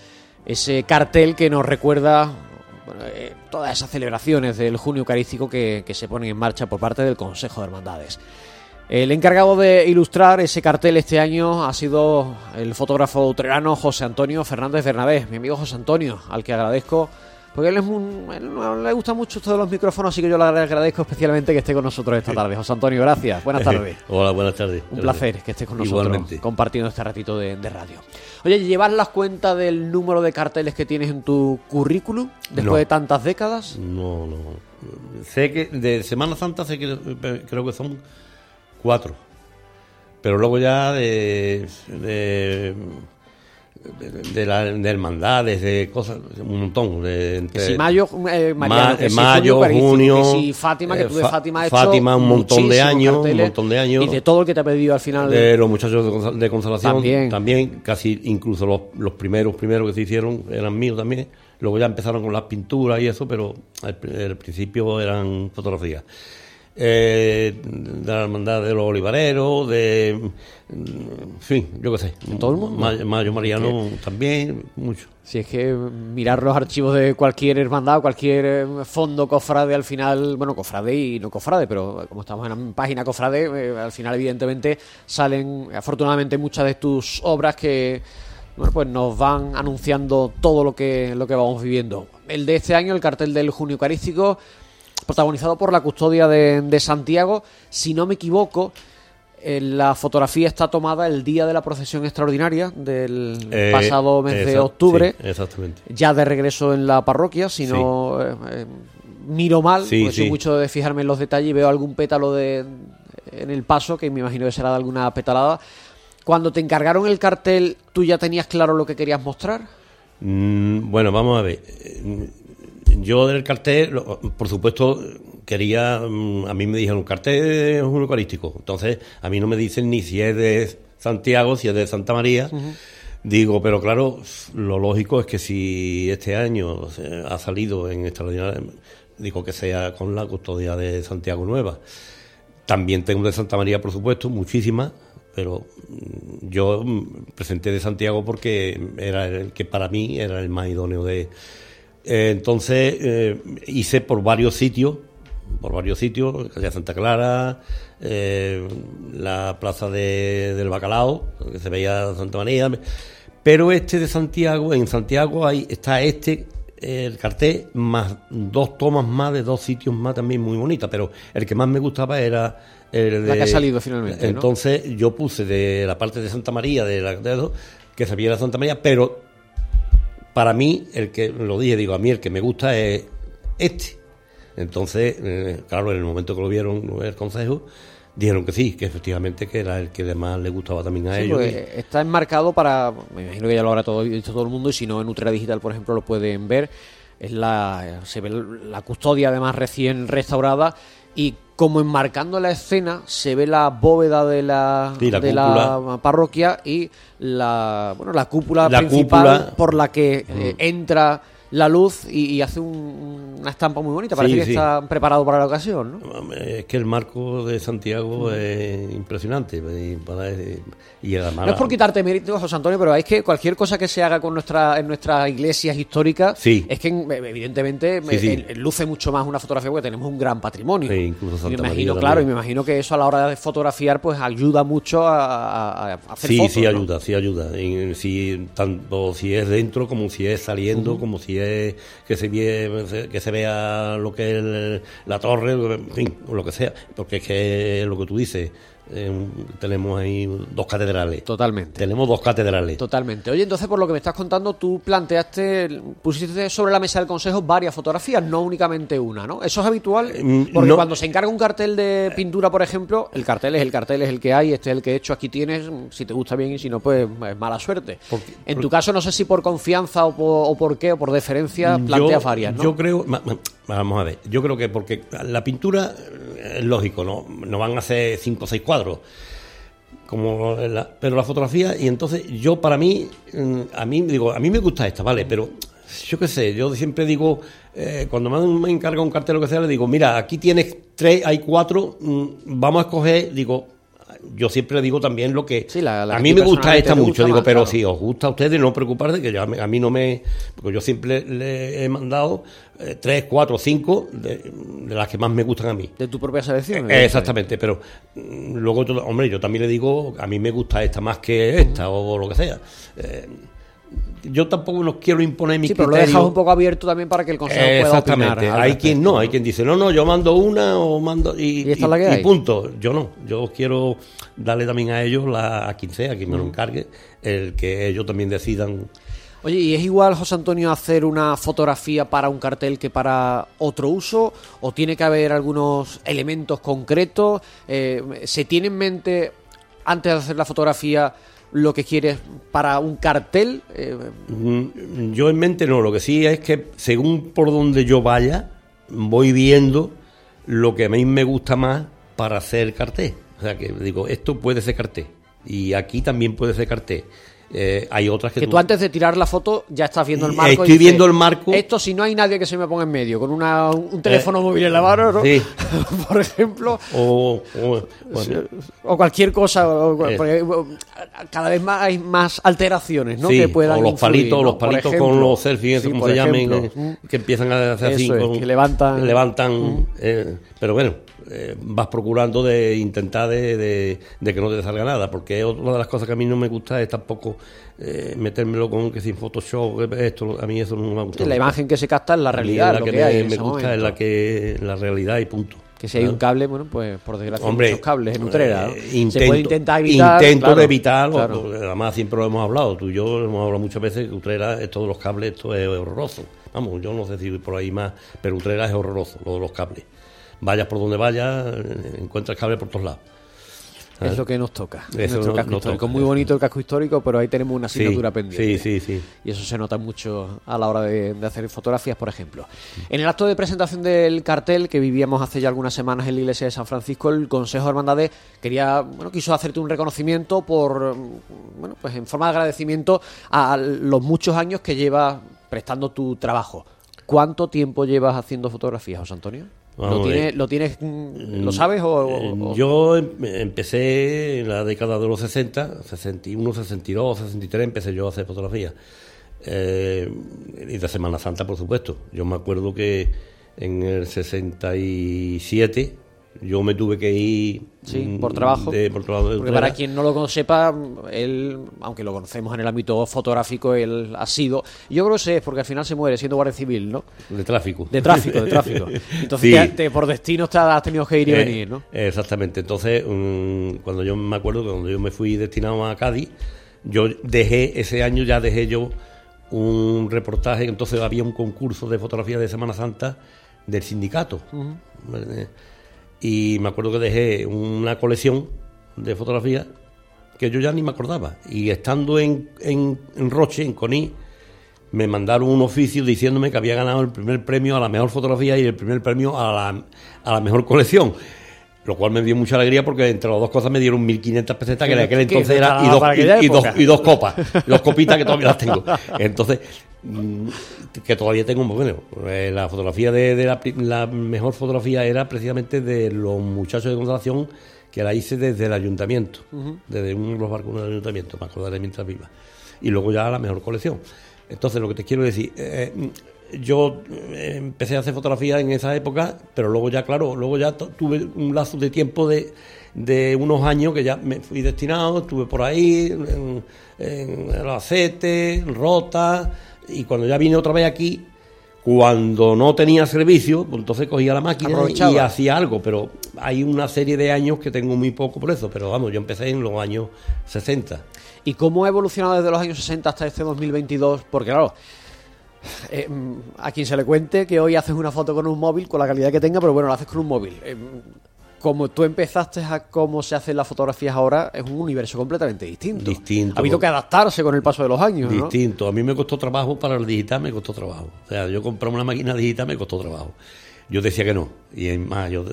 ese cartel que nos recuerda eh, todas esas celebraciones del junio eucarístico que, que se ponen en marcha por parte del Consejo de Hermandades. El encargado de ilustrar ese cartel este año ha sido el fotógrafo utrerano José Antonio Fernández Bernabé, mi amigo José Antonio, al que agradezco, porque él, es un, él le gusta mucho todos los micrófonos, así que yo le agradezco especialmente que esté con nosotros esta tarde. José Antonio, gracias. Buenas tardes. Hola, buenas tardes. Un placer que estés con nosotros Igualmente. compartiendo este ratito de, de radio. Oye, ¿llevas las cuentas del número de carteles que tienes en tu currículum después No. de tantas décadas? No, no. Sé que de Semana Santa sé que creo que son cuatro. Pero luego ya de de, la, de hermandades, de cosas, un montón. De, Que entre- si mayo, eh, Mariano, Ma- que si mayo, junio, que si Fátima, que eh, tú de Fa- Fátima has hecho Fátima, un montón de años, un montón de años. Y de todo el que te ha pedido al final. de los muchachos de, Consolación También. también, casi incluso los, los primeros primeros que se hicieron eran míos también luego ya empezaron con las pinturas y eso pero al principio eran fotografías Eh, de la hermandad de los olivareros de en fin yo qué sé todo el mundo? Ma- Mayo Mariano también mucho Si es que mirar los archivos de cualquier hermandad, cualquier eh, fondo cofrade, al final, bueno, cofrade y no cofrade, pero como estamos en la página cofrade, eh, al final, evidentemente, salen afortunadamente muchas de tus obras que, bueno, pues nos van anunciando todo lo que, lo que vamos viviendo. El de este año, el cartel del Junio Eucarístico, protagonizado por la custodia de, de Santiago, si no me equivoco. eh, La fotografía está tomada el día de la procesión extraordinaria del Eh, pasado mes de octubre sí, exactamente ya de regreso en la parroquia, si no eh, eh, miro mal, Sí, porque soy mucho de fijarme en los detalles y veo algún pétalo de, en el paso, que me imagino que será de alguna petalada. Cuando te encargaron el cartel, ¿tú ya tenías claro lo que querías mostrar? Mm, bueno, vamos a ver. Yo del cartel, por supuesto, quería. mm, A mí me dijeron, cartel es un eucarístico. Entonces, a mí no me dicen ni si es de Santiago, si es de Santa María. Digo, pero claro, lo lógico es que si este año ha salido en extraordinaria, digo que sea con la custodia de Santiago Nueva. También tengo de Santa María, por supuesto, muchísimas, pero mm, yo mm, presenté de Santiago porque era el que para mí era el más idóneo de. Eh, entonces eh, hice por varios sitios, por varios sitios, calle Santa Clara, eh, la plaza de- del Bacalao, que se veía Santa María, pero este de Santiago, en Santiago hay, está este el cartel más dos tomas más de dos sitios más también muy bonitas, pero el que más me gustaba era el de, La que ha salido finalmente, ¿no? Entonces yo puse de la parte de Santa María, de la de eso, que se viera Santa María, pero para mí, el que lo dije, digo, a mí el que me gusta es este. Entonces, eh, claro, en el momento que lo vieron el consejo, dijeron que sí, que efectivamente que era el que más le gustaba también a Sí, ellos. porque está enmarcado para, me imagino que ya lo habrá todo, visto todo el mundo y si no en Utrera Digital, por ejemplo, lo pueden ver. Es la, se ve la custodia además recién restaurada y como enmarcando la escena se ve la bóveda de la, de la parroquia y la, bueno, la cúpula La principal cúpula. por la que eh, entra la luz y, y hace un- una estampa muy bonita. Parece Sí, que sí. está preparado para la ocasión, ¿no? Es que el marco de Santiago es impresionante. Y, para- y además, No es por quitarte mérito, José Antonio, pero es que cualquier cosa que se haga con nuestra, en nuestras iglesias históricas, Sí. es que evidentemente Sí, sí. eh, eh, luce mucho más una fotografía porque tenemos un gran patrimonio. Sí, incluso Santa me imagino, claro, y me imagino que eso a la hora de fotografiar pues ayuda mucho a, hacer Sí, fotos. sí ¿no? ayuda, sí ayuda. Y si, tanto si es dentro como si es saliendo, como si es que se, vie- que se vea lo que es la torre, en fin, lo que sea. Porque es que lo que tú dices, eh, tenemos ahí dos catedrales. Totalmente. Tenemos dos catedrales. Totalmente. Oye, entonces por lo que me estás contando, tú planteaste, pusiste sobre la mesa del consejo varias fotografías, no únicamente una, ¿no? ¿Eso es habitual? Mm, Porque no. cuando se encarga un cartel de pintura, por ejemplo, el cartel es el cartel, es el que hay, este es el que he hecho, aquí tienes, si te gusta bien y si no, pues es mala suerte. Porque- en tu caso, no sé si por confianza o por, o por qué, o por deferencia, planteas yo, varias, ¿no? Yo creo, vamos a ver, yo creo que porque la pintura eh, es lógico, no, no van a hacer cinco o seis cuadros, como la- pero la fotografía y entonces yo para mí, mm, a mí digo, a mí me gusta esta, vale, pero yo qué sé, yo siempre digo, eh, cuando me, encarga un cartel o lo que sea, le digo, mira, aquí tienes tres, hay cuatro, mm, vamos a escoger, digo, yo siempre le digo también lo que Sí, la- la a mí me gusta esta mucho, gusta digo, más, pero claro. si os gusta a ustedes, no preocuparse que yo, a mí- a mí no me, porque yo siempre le he mandado eh, tres, cuatro, cinco de, de las que más me gustan a mí. De tu propia selección. Eh, Exactamente, pero mm, luego, hombre, yo también le digo, a mí me gusta esta más que esta o lo que sea. Eh, yo tampoco nos quiero imponer mi Sí, pero lo criterio. dejas un poco abierto también para que el consejo Eh, pueda Exactamente. opinar. al hay respecto, quien no, hay quien dice, no, no, yo mando una o mando y, ¿Y esta es la que hay? punto. Yo no, yo quiero darle también a ellos, la, a quien sea, a quien me lo encargue, el que ellos también decidan. Oye, ¿y es igual, José Antonio, hacer una fotografía para un cartel que para otro uso? ¿O tiene que haber algunos elementos concretos? Eh, ¿Se tiene en mente, antes de hacer la fotografía, lo que quieres para un cartel? Eh, Mm, Yo en mente no, lo que sí es que según por donde yo vaya, voy viendo lo que a mí me gusta más para hacer cartel. O sea, que digo, esto puede ser cartel. Y aquí también puede ser cartel. Eh, hay otras que, que tú antes de tirar la foto ya estás viendo el Eh, marco. y estoy dices, viendo el marco. Esto si no hay nadie que se me ponga en medio, con una, un teléfono móvil en la mano, ¿no? sí. Por ejemplo, O, o- bueno, o cualquier cosa, o- Eh. cada vez más hay más alteraciones, ¿no? Sí, que puedan o los influir, palitos, ¿no? los palitos ejemplo. con los selfies, Sí, como se llamen, eh, que empiezan a hacer así, es, que levantan- levantan, eh, pero bueno, eh, vas procurando de intentar de, de- de que no te salga nada, porque otra de las cosas que a mí no me gusta es tampoco eh, metérmelo con que sin Photoshop, esto, a mí eso no me gusta. La imagen que se capta es la realidad, la lo que, que, me, hay en me gusta es la que la realidad y punto. Que si hay un ¿no? cable, bueno, pues por desgracia Hombre, hay muchos cables en Utrera. ¿no? eh, Se intento, puede intentar evitar. intento claro, de evitar, claro. además siempre lo hemos hablado, tú y yo hemos hablado muchas veces que Utrera, es todos los cables, esto es horroroso. Vamos, yo no sé si por ahí más, pero Utrera es horroroso, lo de los cables. Vayas por donde vayas, eh, encuentras cables por todos lados. Es lo que nos toca. Eso nuestro casco nos histórico. toca, Muy bonito el casco histórico, pero ahí tenemos una Sí, asignatura pendiente. sí, sí, sí. Y eso se nota mucho a la hora de, de hacer fotografías, por ejemplo. En el acto de presentación del cartel que vivíamos hace ya algunas semanas en la iglesia de San Francisco, el Consejo de Hermandades quería, bueno, quiso hacerte un reconocimiento por, bueno, pues en forma de agradecimiento a los muchos años que llevas prestando tu trabajo. ¿Cuánto tiempo llevas haciendo fotografías, José Antonio? ¿Lo Vamos ver. tienes, ¿Lo tienes, mm, lo sabes o, o- o- Yo em- empecé en la década de los 60, 61, 62, 63, empecé yo a hacer fotografía. Eh, y de Semana Santa, por supuesto. Yo me acuerdo que en el 67 yo me tuve que ir. Sí, mm, por trabajo. de- por trabajo de Porque para quien no lo sepa, él, aunque lo conocemos en el ámbito fotográfico, él ha sido. Yo creo que sé, porque al final se muere siendo guardia civil, ¿no? De tráfico. De tráfico, de tráfico. Entonces, Sí. te- te- por destino te has tenido que ir y Eh, venir, ¿no? Exactamente. Entonces, mm, cuando yo me acuerdo que cuando yo me fui destinado a Cádiz, yo dejé, ese año ya dejé yo un reportaje, entonces había un concurso de fotografía de Semana Santa del sindicato. Y me acuerdo que dejé una colección de fotografías que yo ya ni me acordaba. Y estando en, en, en Roche, en Coní, me mandaron un oficio diciéndome que había ganado el primer premio a la mejor fotografía y el primer premio a la, a la mejor colección. Lo cual me dio mucha alegría porque entre las dos cosas me dieron 1.500 pesetas, que en aquel entonces era, y dos, para aquella y- y dos, época. y dos copas, dos copitas que todavía las tengo. Entonces, mm, que todavía tengo, pues, bueno, eh, la fotografía de, de la, mejor fotografía era precisamente de los muchachos de Consolación que la hice desde el ayuntamiento, desde uno de los barcos del ayuntamiento, me acordaré mientras viva. Y luego ya la mejor colección. Entonces, lo que te quiero decir, eh, yo eh, empecé a hacer fotografía en esa época, pero luego ya, claro, luego ya tu- tuve un lazo de tiempo de, de unos años que ya me fui destinado, estuve por ahí, en, en el Acete, en Rota, y cuando ya vine otra vez aquí, cuando no tenía servicio, pues entonces cogía la máquina y hacía algo, pero hay una serie de años que tengo muy poco por eso, pero vamos, yo empecé en los años 60. ¿Y cómo ha evolucionado desde los años 60 hasta este 2022? Porque claro, eh, mm, a quien se le cuente que hoy haces una foto con un móvil, con la calidad que tenga, pero bueno, lo haces con un móvil. Eh, como tú empezaste a cómo se hacen las fotografías ahora, es un universo completamente distinto. Distinto. Ha habido que adaptarse con el paso de los años, ¿no? Distinto. A mí me costó trabajo para el digital, me costó trabajo. O sea, yo compré una máquina digital, me costó trabajo. Yo decía que no. Y es más, yo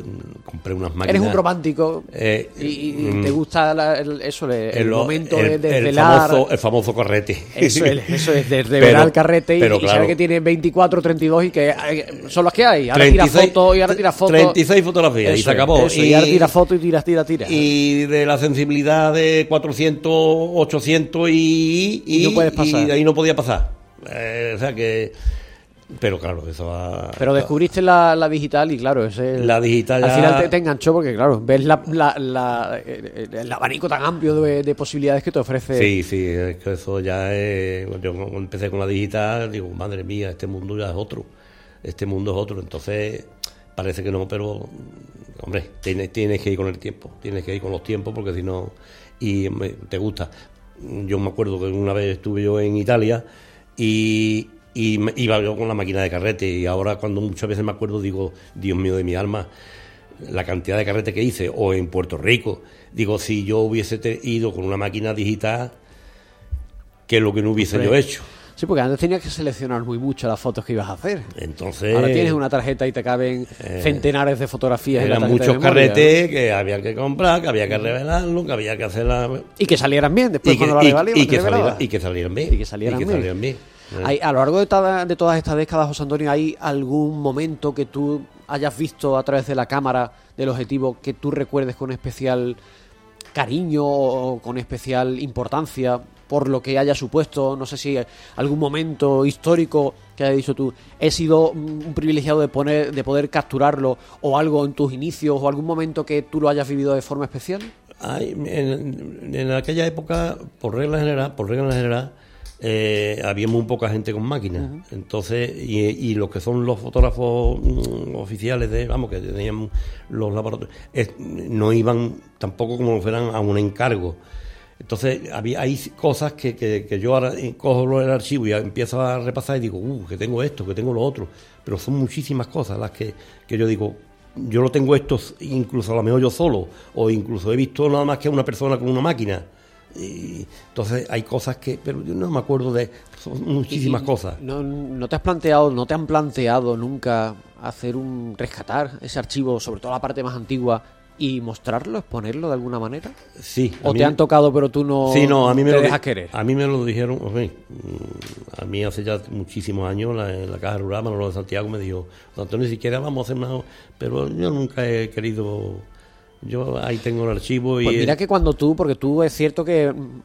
compré unas máquinas. Eres un romántico Eh, y, y mm, te gusta la- el- eso, el, el el, momento de el desvelar. famoso, el famoso carrete. Eso es, eso es, de Pero- revelar el carrete y, pero y claro, saber que tiene 24, 32 y que eh, son los que hay. Ahora tira 36 fotos y ahora tira fotos. 36 fotografías y se acabó. eso, y, ahora tira fotos y tira, tira, tira. y de la sensibilidad de 400, 800 y, Y no puedes pasar. ahí no podía pasar. Eh, o sea que. Pero claro, eso va. Pero descubriste la, la digital y claro, ese La digital al ya- final te, te enganchó porque claro, ves la, la- la- el, abanico tan amplio de, de posibilidades que te ofrece. Sí, sí, es que eso ya es. Yo empecé con la digital, digo, madre mía, este mundo ya es otro. Este mundo es otro. Entonces, parece que no, pero. Hombre, tienes, tienes que ir con el tiempo. Tienes que ir con los tiempos porque si no. Y me- te gusta. Yo me acuerdo que una vez estuve yo en Italia y. Y iba yo con la máquina de carrete y ahora cuando muchas veces me acuerdo digo, Dios mío de mi alma, la cantidad de carrete que hice, o en Puerto Rico. Digo, si yo hubiese ido con una máquina digital, que es lo que no hubiese Hombre. yo hecho. Sí, porque antes tenías que seleccionar muy mucho las fotos que ibas a hacer. Entonces, Ahora tienes una tarjeta y te caben centenares de fotografías. en la eran tarjeta de muchos carretes que había que comprar, que había que revelarlo, que había que hacer la... Y que salieran bien después y, que, cuando la y- revalí- y y que salieran bien. Y que salieran bien. Hay- a lo largo de, toda- de todas estas décadas, José Antonio, ¿hay algún momento que tú hayas visto a través de la cámara del objetivo que tú recuerdes con especial cariño o con especial importancia por lo que haya supuesto? No sé si algún momento histórico que haya dicho tú, he sido un privilegiado de, poner, de poder capturarlo o algo en tus inicios o algún momento que tú lo hayas vivido de forma especial. Hay- en, en aquella época, por regla general, por regla general, eh, había muy poca gente con máquinas. Entonces, y, y los que son los fotógrafos mm, oficiales de, vamos, que tenían los laboratorios, es- no iban tampoco como fueran a un encargo. Entonces, había, hay cosas que, que, que yo ahora eh, cojo el archivo y empiezo a repasar y digo, uh, que tengo esto, que tengo lo otro. Pero son muchísimas cosas las que, que yo digo, yo lo tengo esto incluso a lo mejor yo solo, o incluso he visto nada más que una persona con una máquina. Y entonces hay cosas que, pero yo no me acuerdo de, son muchísimas Y- cosas. No, no te has planteado, no te han planteado nunca hacer un rescatar ese archivo, sobre todo la parte más antigua, y mostrarlo, exponerlo de alguna manera? Sí. ¿O te me- han tocado pero tú no, Sí, no, a mí me te lo dejas querer? A mí me lo dijeron, hombre, mm, a mí hace ya muchísimos años la, en la Caja Rural, Manolo de Santiago me dijo, "Don Antonio, ni siquiera vamos a hacer nada, pero yo nunca he querido, yo ahí tengo el archivo y... Pues mira que cuando tú, porque tú es cierto que mm,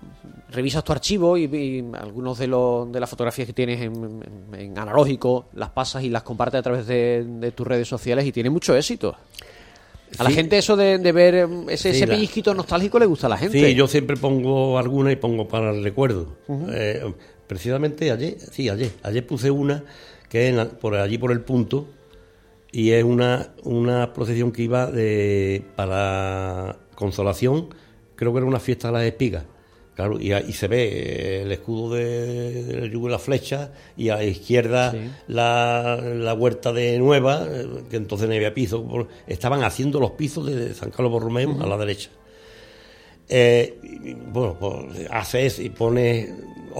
revisas tu archivo y, y algunos de, los, de las fotografías que tienes en, en- en analógico las pasas y las compartes a través de, de tus redes sociales y tiene mucho éxito. A la Sí. gente eso de, de ver mm, ese, Sí, ese la- pellizquito nostálgico le gusta a la gente. Sí, yo siempre pongo alguna y pongo para el recuerdo. Eh, precisamente ayer, sí, ayer, ayer puse una que es por allí por el punto y es una, una procesión que iba de para consolación, creo que era una fiesta de las espigas. Claro, y, ahí se ve eh, el escudo de, y la flecha, y a la izquierda Sí. la, la huerta de Nueva, eh, que entonces no había piso. estaban haciendo los pisos de San Carlos Borromeo a la derecha. Eh, y, bueno, pues haces y pones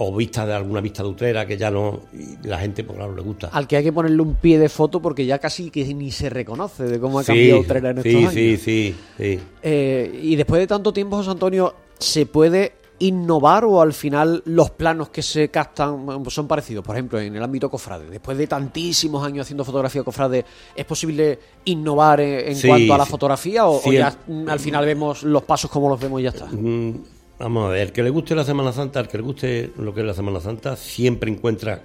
o vista de alguna vista de Utrera que ya no y la gente pues claro le gusta Al que hay que ponerle un pie de foto porque ya casi que ni se reconoce de cómo ha sí, cambiado Utrera en estos sí, años. sí, sí, sí. Eh, y después de tanto tiempo, José Antonio, ¿se puede innovar o al final los planos que se captan son parecidos? Por ejemplo, en el ámbito cofrade, después de tantísimos años haciendo fotografía cofrade, ¿es posible innovar en, en Sí, cuanto a la fotografía o, ya el- al final vemos los pasos como los vemos y ya está? Mm, Vamos a ver, el que le guste la Semana Santa, el que le guste lo que es la Semana Santa, siempre encuentra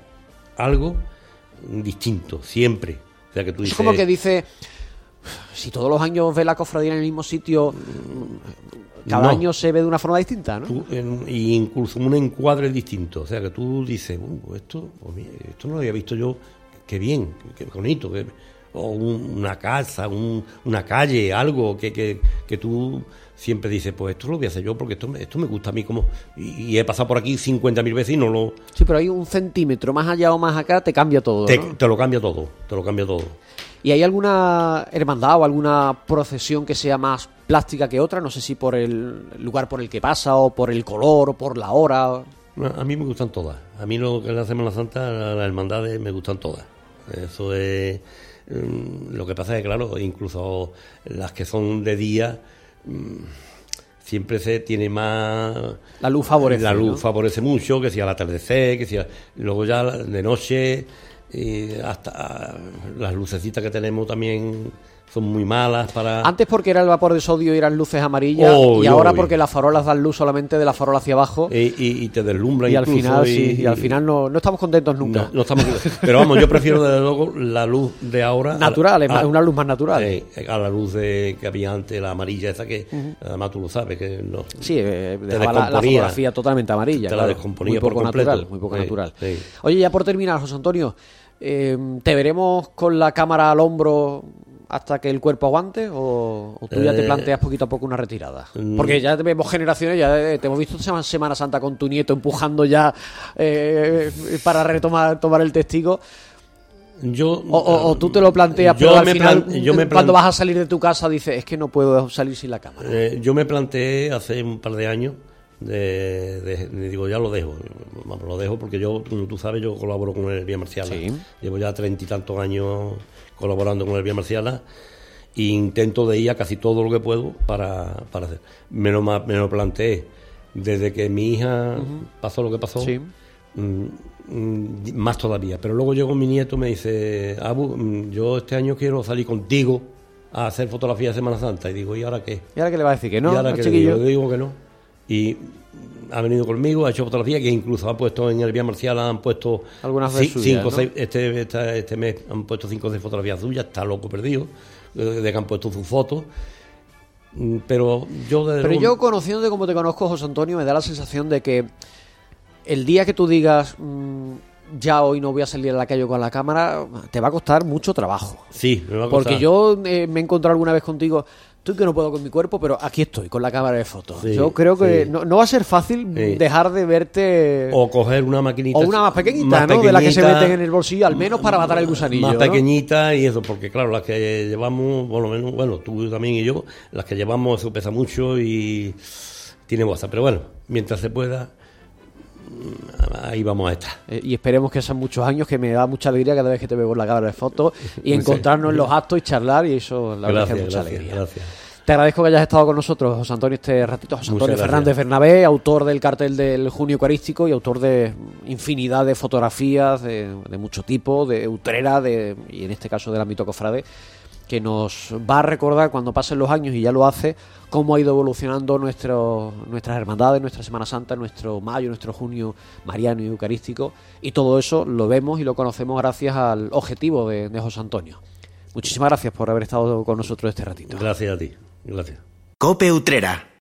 algo distinto, siempre. O sea que tú Es como que dice, si todos los años ve la cofradía en el mismo sitio, cada No. año se ve de una forma distinta, ¿no? tú, en- y incluso un encuadre distinto. O sea que tú dices, "Uh, pues esto, pues mira, esto no lo había visto yo, qué bien, qué bonito. qué- o un- una casa, un- una calle, algo que, que, que tú siempre dices, pues esto lo voy a hacer yo porque esto, me- esto me gusta a mí como... Y, y he pasado por aquí 50.000 veces y no lo... Sí, pero hay un centímetro más allá o más acá, te cambia todo. Te, ¿no? te lo cambia todo, te lo cambia todo. ¿Y hay alguna hermandad o alguna procesión que sea más plástica que otra? No sé si por el lugar por el que pasa, o por el color, o por la hora. A mí me gustan todas. A mí lo que es la Semana Santa, la- las hermandades me gustan todas. Eso es. mm, lo que pasa es que, claro, incluso las que son de día, mm, siempre se tiene más... La luz favorece. La luz ¿no? favorece mucho, que si al atardecer, que si a- luego ya de noche, y hasta las lucecitas que tenemos también son muy malas para... Antes porque era el vapor de sodio y eran luces amarillas Oh, y ahora porque las farolas dan luz solamente de la farola hacia abajo y, y- y te deslumbra y al final y- sí, y al final no, no estamos contentos nunca. No, no estamos... Pero vamos, yo prefiero desde luego la luz de ahora... Natural, es a- una luz más natural. eh, a la luz de, que había antes, la amarilla esa que además tú lo sabes, que no... Sí, eh, te dejaba la, la fotografía totalmente amarilla. Te la claro. descomponía muy poco por completo. natural, muy poco Sí, natural. sí. Oye, ya por terminar, José Antonio, eh, ¿te veremos con la cámara al hombro hasta que el cuerpo aguante o, o tú ya te Eh, planteas poquito a poco una retirada? mm. Porque ya vemos generaciones, ya eh, te hemos visto Semana Santa con tu nieto empujando ya eh, para retomar tomar el testigo. Yo, O, o- o tú te lo planteas, Yo pero al me final, plan- yo me plan- cuando vas a salir de tu casa, dices, es que no puedo salir sin la cámara. Eh, yo me planteé hace un par de años, de, de- de- digo, ya lo dejo, Vamos, lo dejo porque yo, como tú sabes, yo colaboro con el Vía Marciala. Sí. Llevo ya treinta y tantos años colaborando con el Vía Marciala e intento de ir a casi todo lo que puedo para, para hacer. Me lo, ma- me lo planteé desde que mi hija pasó lo que pasó. Sí. mm, mm, más todavía. Pero luego llegó mi nieto y me dice, Abu, mm, yo este año quiero salir contigo a hacer fotografías de Semana Santa. Y digo, ¿y ahora qué? ¿Y ahora qué le va a decir? Que no, y ahora que le digo que no. Y ha venido conmigo, ha hecho fotografía, que incluso ha puesto en el Vía Marcial, han puesto Algunas de cinco, ¿no? seis, este, esta- este mes han puesto cinco seis fotografías suyas, está loco perdido, de que han puesto sus fotos. Mm, Pero yo desde Pero luego- yo, conociéndote como te conozco, José Antonio, me da la sensación de que el día que tú digas mm, ya hoy no voy a salir a la calle con la cámara, te va a costar mucho trabajo. Sí, me va a Porque costar. yo eh, me he encontrado alguna vez contigo, estoy que no puedo con mi cuerpo, pero aquí estoy, con la cámara de fotos. Sí, yo creo que sí. no, no va a ser fácil Sí. dejar de verte... O coger una maquinita. o una más pequeñita, más ¿no? De la que se meten en el bolsillo, al menos para matar el gusanillo. Más ¿no? pequeñita y eso, porque claro, las que llevamos, por lo menos, bueno, tú también y yo, las que llevamos eso pesa mucho y tiene WhatsApp. Pero bueno, mientras se pueda, ahí vamos a estar. Eh, y esperemos que sean muchos años, que me da mucha alegría cada vez que te veo con la cámara de fotos y encontrarnos en los actos y charlar, y eso la verdad es que mucha gracias, alegría. gracias. Te agradezco que hayas estado con nosotros, José Antonio, este ratito. José Antonio. Fernández Bernabé, autor del cartel del Junio Eucarístico y autor de infinidad de fotografías de, de mucho tipo, de Utrera de, y en este caso del ámbito cofrade, que nos va a recordar cuando pasen los años, y ya lo hace, cómo ha ido evolucionando nuestro, nuestras hermandades, nuestra Semana Santa, nuestro mayo, nuestro junio mariano y eucarístico. Y todo eso lo vemos y lo conocemos gracias al objetivo de, de José Antonio. Muchísimas gracias por haber estado con nosotros este ratito. Gracias a ti, gracias. Cope Utrera.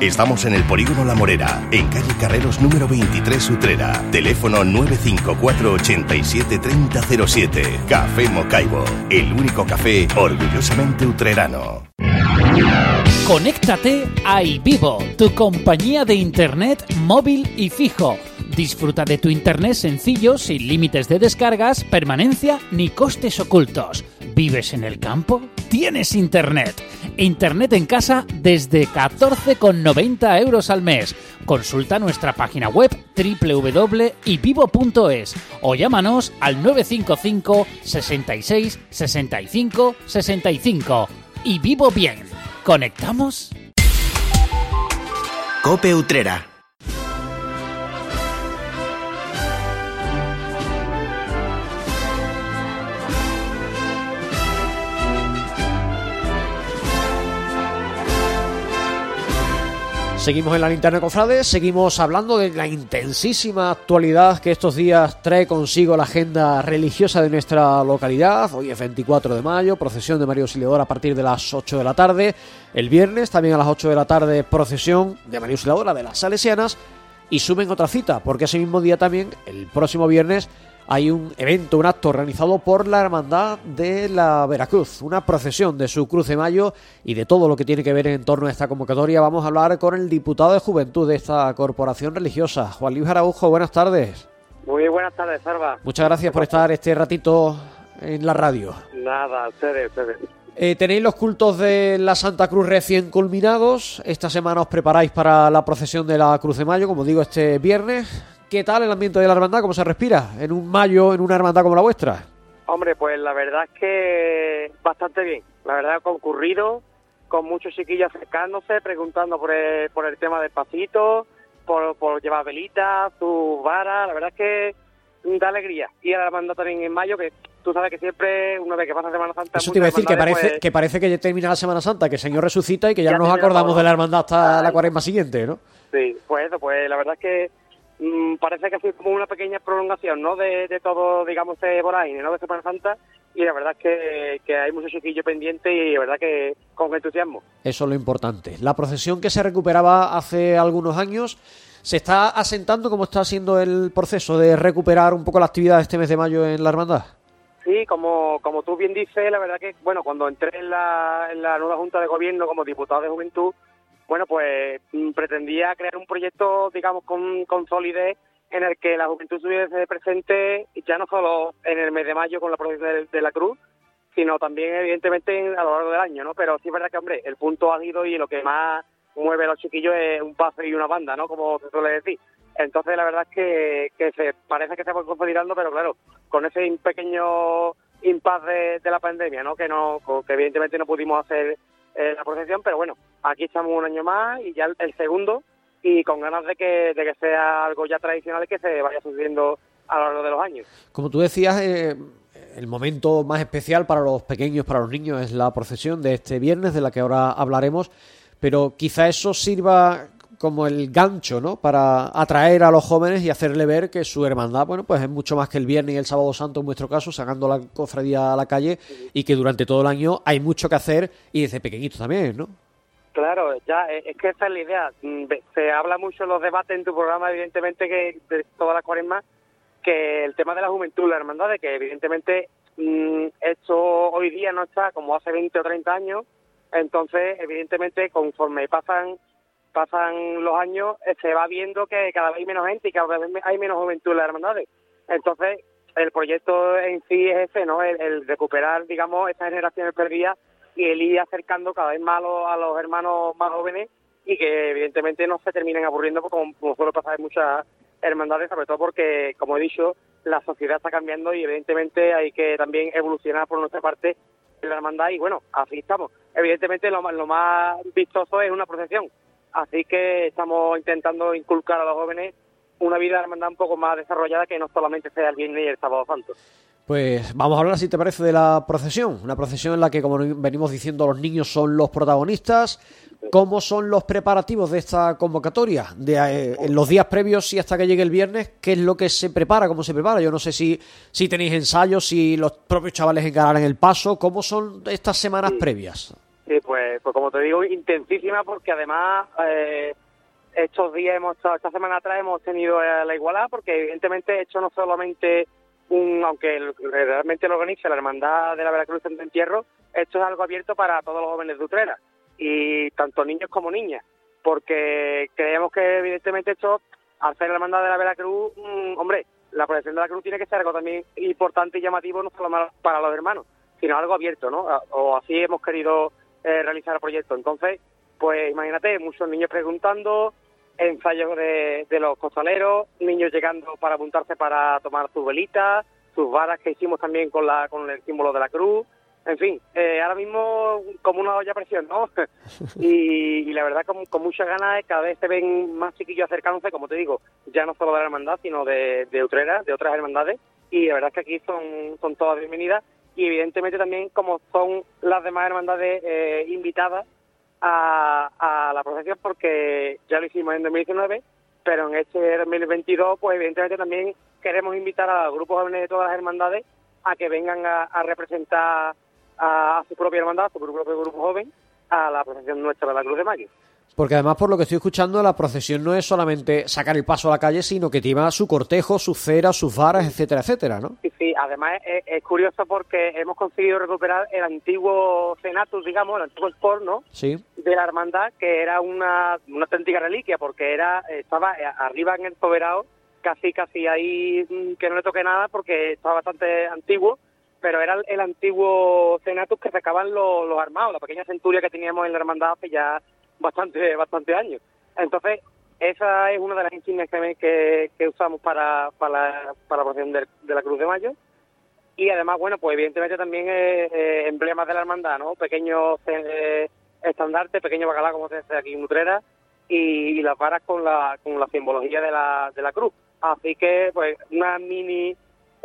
Estamos en el Polígono La Morera, en calle Carreros número 23 Utrera. Teléfono 954 87 3007. Café Mocaibo, el único café orgullosamente utrerano. Conéctate a iVivo, tu compañía de internet móvil y fijo. Disfruta de tu internet sencillo, sin límites de descargas, permanencia ni costes ocultos. ¿Vives en el campo? Tienes internet. Internet en casa desde 14,90 euros al mes. Consulta nuestra página web www.ivivo.es o llámanos al 955 66 65 65. Y vivo bien. ¿Conectamos? Cope Utrera. Seguimos en la linterna cofrades, seguimos hablando de la intensísima actualidad que estos días trae consigo la agenda religiosa de nuestra localidad. Hoy es 24 de mayo, procesión de María Auxiliadora a partir de las 8 de la tarde. El viernes, también a las 8 de la tarde, procesión de María Auxiliadora de las Salesianas. Y suben otra cita, porque ese mismo día también, el próximo viernes, hay un evento, un acto organizado por la Hermandad de la Veracruz, una procesión de su Cruz de Mayo y de todo lo que tiene que ver en torno a esta convocatoria. Vamos a hablar con el diputado de Juventud de esta corporación religiosa, Juan Luis Araujo. Buenas tardes. Muy buenas tardes, Salva. Muchas gracias por estar este ratito en la radio. Nada, ustedes, ustedes. Eh, tenéis los cultos de la Santa Cruz recién culminados. Esta semana os preparáis para la procesión de la Cruz de Mayo, como digo, este viernes. ¿Qué tal el ambiente de la hermandad? ¿Cómo se respira en un mayo en una hermandad como la vuestra? Hombre, pues la verdad es que bastante bien. La verdad, concurrido, con muchos chiquillos acercándose, preguntando por el, por el tema del pasito, por, por llevar velitas, sus varas. La verdad es que da alegría. Y a la hermandad también en mayo, que tú sabes que siempre, una vez que pasa Semana Santa... Eso te iba a decir, que parece, pues, que parece que ya termina la Semana Santa, que el Señor resucita y que ya, Ya no nos acordamos de la hermandad hasta la cuaresma siguiente, ¿no? Sí, pues eso, pues la verdad es que mm, parece que sido como una pequeña prolongación, ¿no? De, de todo, digamos, de Boraine, ¿no? De Semana Santa. Y la verdad es que, que hay muchos chiquillos pendientes y la verdad que con entusiasmo. Eso es lo importante. La procesión que se recuperaba hace algunos años se está asentando como está siendo el proceso de recuperar un poco la actividad este mes de mayo en la hermandad. Sí, como, como tú bien dices, la verdad que, bueno, cuando entré en la, en la nueva Junta de Gobierno como diputado de Juventud, bueno, pues mm, pretendía crear un proyecto, digamos, con, con solidez en el que la juventud estuviese presente ya no solo en el mes de mayo con la procesión de, de la Cruz, sino también, evidentemente, en- a lo largo del año, ¿no? Pero sí es verdad que, hombre, el punto ágido y lo que más mueve a los chiquillos es un paso y una banda, ¿no? Como se suele decir. Entonces, la verdad es que, que se parece que se va consolidando, pero claro, con ese pequeño impasse de, de la pandemia, ¿no? Que no, que evidentemente no pudimos hacer eh, la procesión, pero bueno, aquí estamos un año más y ya el, segundo y con ganas de que, de que sea algo ya tradicional y que se vaya sucediendo a lo largo de los años. Como tú decías, eh, el momento más especial para los pequeños, para los niños, es la procesión de este viernes, de la que ahora hablaremos, pero quizá eso sirva como el gancho, ¿no? Para atraer a los jóvenes y hacerle ver que su hermandad, bueno, pues es mucho más que el viernes y el sábado santo en vuestro caso, sacando la cofradía a la calle y que durante todo el año hay mucho que hacer y desde pequeñitos también, ¿no? Claro, ya, eh, es que esa es la idea. Mm, Se habla mucho en los debates en tu programa, evidentemente, que de todas las cuaresmas, que el tema de la juventud, la hermandad, de que evidentemente mm, esto hoy día no está como hace 20 o 30 años, entonces, evidentemente, conforme pasan pasan los años, eh, se va viendo que cada vez hay menos gente y cada vez hay menos juventud en las hermandades. Entonces, el proyecto en sí es ese, ¿no? El, recuperar, digamos, estas generaciones perdidas y el ir acercando cada vez más a los, hermanos más jóvenes y que evidentemente no se terminen aburriendo como, como suele pasar en muchas hermandades, sobre todo porque, como he dicho, la sociedad está cambiando y evidentemente hay que también evolucionar por nuestra parte en la hermandad y bueno, así estamos. Evidentemente lo, lo más vistoso es una procesión, así que estamos intentando inculcar a los jóvenes una vida de hermandad un poco más desarrollada que no solamente sea el viernes y el sábado santo. Pues vamos a hablar, si te parece, de la procesión. Una procesión en la que, como venimos diciendo, los niños son los protagonistas. ¿Cómo son los preparativos de esta convocatoria? De, eh, en los días previos y hasta que llegue el viernes, ¿qué es lo que se prepara? ¿Cómo se prepara? Yo no sé si, si tenéis ensayos, si los propios chavales encararán el paso. ¿Cómo son estas semanas previas? Sí, pues, pues como te digo, intensísima porque además eh, estos días hemos estado- esta semana atrás hemos tenido eh, la igualdad porque evidentemente esto no solamente un, aunque realmente lo organiza la Hermandad de la Veracruz en Entierro, esto es algo abierto para todos los jóvenes de Utrera y tanto niños como niñas, porque creemos que evidentemente esto, al ser la Hermandad de la Veracruz, mm, hombre, la procesión de la cruz tiene que ser algo también importante y llamativo no solo para los hermanos, sino algo abierto, ¿no? O así hemos querido eh, realizar el proyecto. Entonces, pues imagínate, muchos niños preguntando, ensayos de, de los costaleros, niños llegando para apuntarse para tomar sus velitas, sus varas que hicimos también con la con el símbolo de la cruz. En fin, eh, ahora mismo como una olla a presión, ¿no? y, y la verdad con, muchas ganas, cada vez se ven más chiquillos acercándose, como te digo, ya no solo de la hermandad, sino de, de Utrera, de otras hermandades. Y la verdad es que aquí son, son todas bienvenidas. Y evidentemente también como son las demás hermandades eh, invitadas a, la procesión porque ya lo hicimos en 2019, pero en este 2022 pues evidentemente también queremos invitar a grupos jóvenes de todas las hermandades a que vengan a, a representar a, a su propia hermandad, a su propio grupo joven, a la procesión nuestra de la Cruz de Mayo. Porque además, por lo que estoy escuchando, la procesión no es solamente sacar el paso a la calle, sino que lleva su cortejo, sus ceras, sus varas, etcétera, etcétera, ¿no? Sí, sí, además es, es curioso porque hemos conseguido recuperar el antiguo Senatus, digamos, el antiguo Sport, ¿no? Sí. De la hermandad, que era una, una auténtica reliquia, porque era estaba arriba en el soberano, casi, casi ahí mm, que no le toque nada, porque estaba bastante antiguo, pero era el, antiguo Senatus que sacaban los, los armados, la pequeña centuria que teníamos en la hermandad hace ya bastante bastante años. Entonces, esa es una de las insignias que, que, usamos para, para, para la procesión de, la Cruz de Mayo. Y además, bueno, pues evidentemente también eh, emblemas de la hermandad, ¿no? Pequeños eh, estandartes, pequeños bacalao, como se dice aquí en Utrera, y, las varas con la, con la simbología de la, de la cruz. Así que, pues, una mini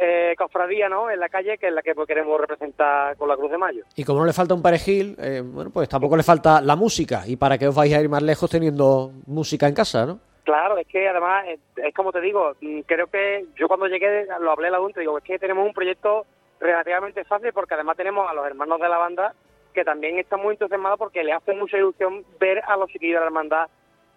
eh, cofradía ¿no? en la calle, que es la que pues, queremos representar con la Cruz de Mayo. Y como no le falta un perejil, eh, bueno, pues tampoco le falta la música. ¿Y para qué os vais a ir más lejos teniendo música en casa, no? Claro, es que además, es, como te digo, mm, creo que yo cuando llegué, lo hablé a la Junta, digo, es que tenemos un proyecto relativamente fácil porque además tenemos a los hermanos de la banda que también están muy entusiasmados porque le hace mucha ilusión ver a los chiquillos de la hermandad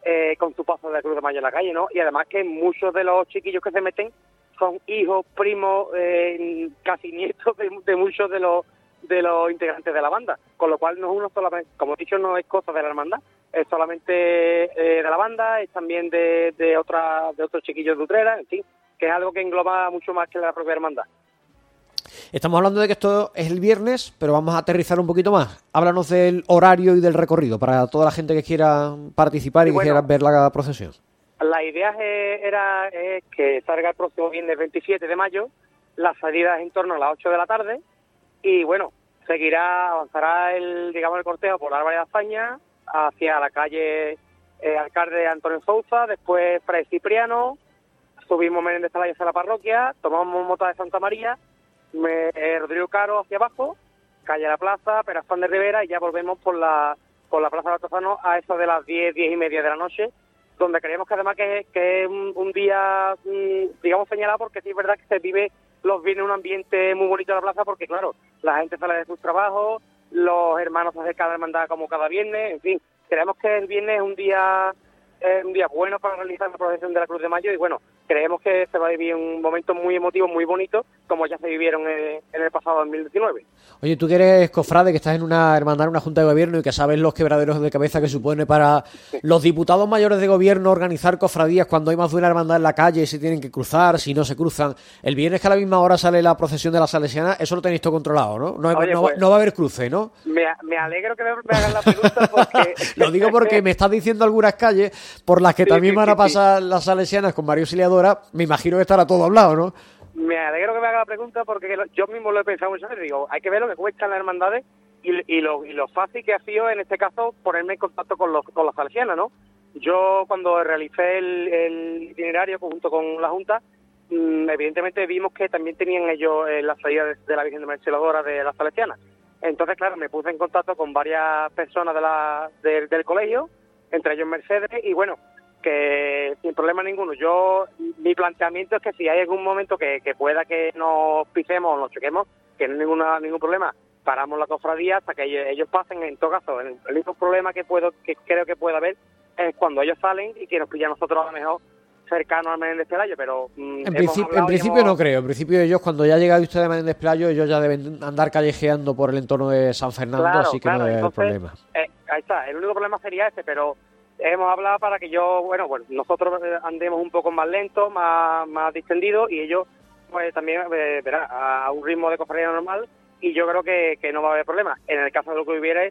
eh, con su paso de la Cruz de Mayo en la calle, ¿no? Y además que muchos de los chiquillos que se meten son hijos, primos, eh, casi nietos de, muchos de los de los integrantes de la banda, con lo cual no es uno solamente, como he dicho, no es cosa de la hermandad, es solamente eh, de la banda, es también de, de, otra, de otros chiquillos de Utrera, en fin, que es algo que engloba mucho más que la propia hermandad. Estamos hablando de que esto es el viernes, pero vamos a aterrizar un poquito más. Háblanos del horario y del recorrido para toda la gente que quiera participar y, que quiera ver la procesión. La idea era que salga el próximo viernes 27 de mayo, la salida es en torno a las 8 de la tarde y bueno, seguirá, avanzará el, digamos, el cortejo por Álvarez de España hacia la calle eh, Alcalde Antonio Souza, después Fray Cipriano, subimos Menéndez Salaya hacia la parroquia, tomamos Mota de Santa María, me, eh, Rodrigo Caro hacia abajo, calle La Plaza, Perazón de Rivera y ya volvemos por la, por la Plaza de Altozano a eso de las 10, 10 y media de la noche donde creemos que además que, que es un, día, mm, digamos, señalado porque sí es verdad que se vive los viernes un ambiente muy bonito en la plaza porque, claro, la gente sale de sus trabajos, los hermanos se acercan a la hermandad como cada viernes, en fin, creemos que el viernes es un día, un día bueno para realizar la procesión de la Cruz de Mayo y, bueno, creemos que se va a vivir un momento muy emotivo, muy bonito, como ya se vivieron en, el pasado 2019. Oye, tú que eres cofrade, que estás en una hermandad, en una junta de gobierno y que sabes los quebraderos de cabeza que supone para los diputados mayores de gobierno organizar cofradías cuando hay más de una hermandad en la calle y se tienen que cruzar, si no se cruzan. El viernes que a la misma hora sale la procesión de la Salesiana, eso lo tenéis todo controlado, ¿no? No, pues, va a haber cruce, ¿no? Me, alegro que me, hagan la pregunta porque... lo digo porque me estás diciendo algunas calles por las que también van a pasar las Salesianas con Mario Me imagino que estará todo hablado, ¿no? Me alegro que me haga la pregunta porque yo mismo lo he pensado muchas veces. Digo, hay que ver lo que cuestan las hermandades y, y, lo, y lo fácil que ha sido, en este caso, ponerme en contacto con, los, con las salesianas, ¿no? Yo, cuando realicé el, itinerario junto con la Junta, mm, evidentemente vimos que también tenían ellos eh, la salida de, la Virgen de Marceladora de las Salesianas. Entonces, claro, me puse en contacto con varias personas de la, del colegio, entre ellos Mercedes, y bueno, que sin problema ninguno. Yo, mi planteamiento es que si hay algún momento que, pueda que nos pisemos o nos choquemos, que no hay ninguna, ningún problema, paramos la cofradía hasta que ellos, pasen. En todo caso, el, único problema que puedo que creo que pueda haber es cuando ellos salen y que nos pillan nosotros a lo mejor cercanos al Menéndez Pelayo, pero... Mm, en, en principio no creo, en principio ellos cuando ya llega usted de Menéndez Pelayo, ellos ya deben andar callejeando por el entorno de San Fernando, así que no hay problema. Eh, ahí está, el único problema sería ese, pero hemos hablado para que yo, bueno, bueno, nosotros eh, andemos un poco más lento, más, más distendido y ellos pues también eh, verá a un ritmo de cofradía normal y yo creo que, que no va a haber problema. En el caso de lo que hubiera,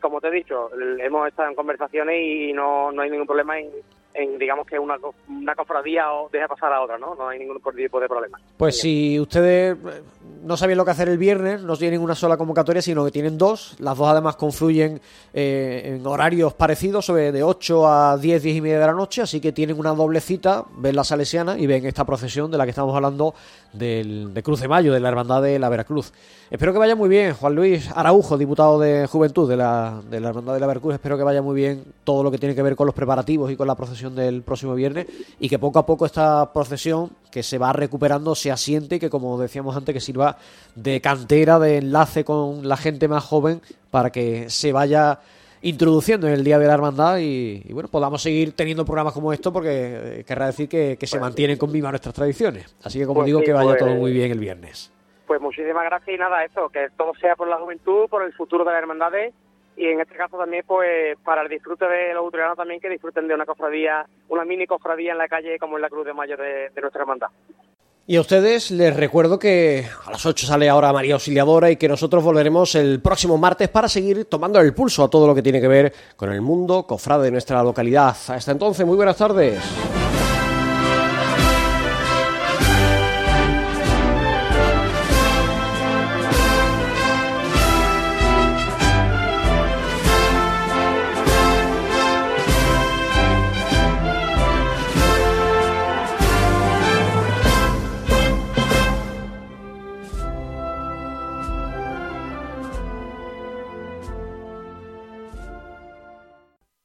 como te he dicho, hemos estado en conversaciones y no, no hay ningún problema en, en digamos que una, una cofradía o deja pasar a otra, ¿no? No hay ningún tipo de problema. Pues si ustedes eh, no sabían lo que hacer el viernes, no tienen una sola convocatoria, sino que tienen dos. Las dos además confluyen eh, en horarios parecidos, sobre de 8 a 10, 10 y media de la noche, así que tienen una doble cita, ven la Salesiana y ven esta procesión de la que estamos hablando del, de Cruz de Mayo, de la Hermandad de la Veracruz. Espero que vaya muy bien, Juan Luis Araujo, diputado de Juventud de la, de la Hermandad de la Veracruz, espero que vaya muy bien todo lo que tiene que ver con los preparativos y con la procesión del próximo viernes y que poco a poco esta procesión que se va recuperando se asiente y que como decíamos antes que sirva de cantera, de enlace con la gente más joven para que se vaya introduciendo en el Día de la Hermandad y, y, bueno, podamos seguir teniendo programas como esto porque eh, querrá decir que, que se mantienen con viva nuestras tradiciones. Así que como Pues digo, sí, que vaya pues- todo muy bien el viernes. Pues muchísimas gracias y nada, eso, que todo sea por la juventud, por el futuro de las hermandades y en este caso también pues para el disfrute de los utrianos también que disfruten de una cofradía, una mini cofradía en la calle como es la Cruz de Mayo de, de nuestra hermandad. Y a ustedes les recuerdo que a las 8 sale ahora María Auxiliadora y que nosotros volveremos el próximo martes para seguir tomando el pulso a todo lo que tiene que ver con el mundo cofrade de nuestra localidad. Hasta entonces, muy buenas tardes.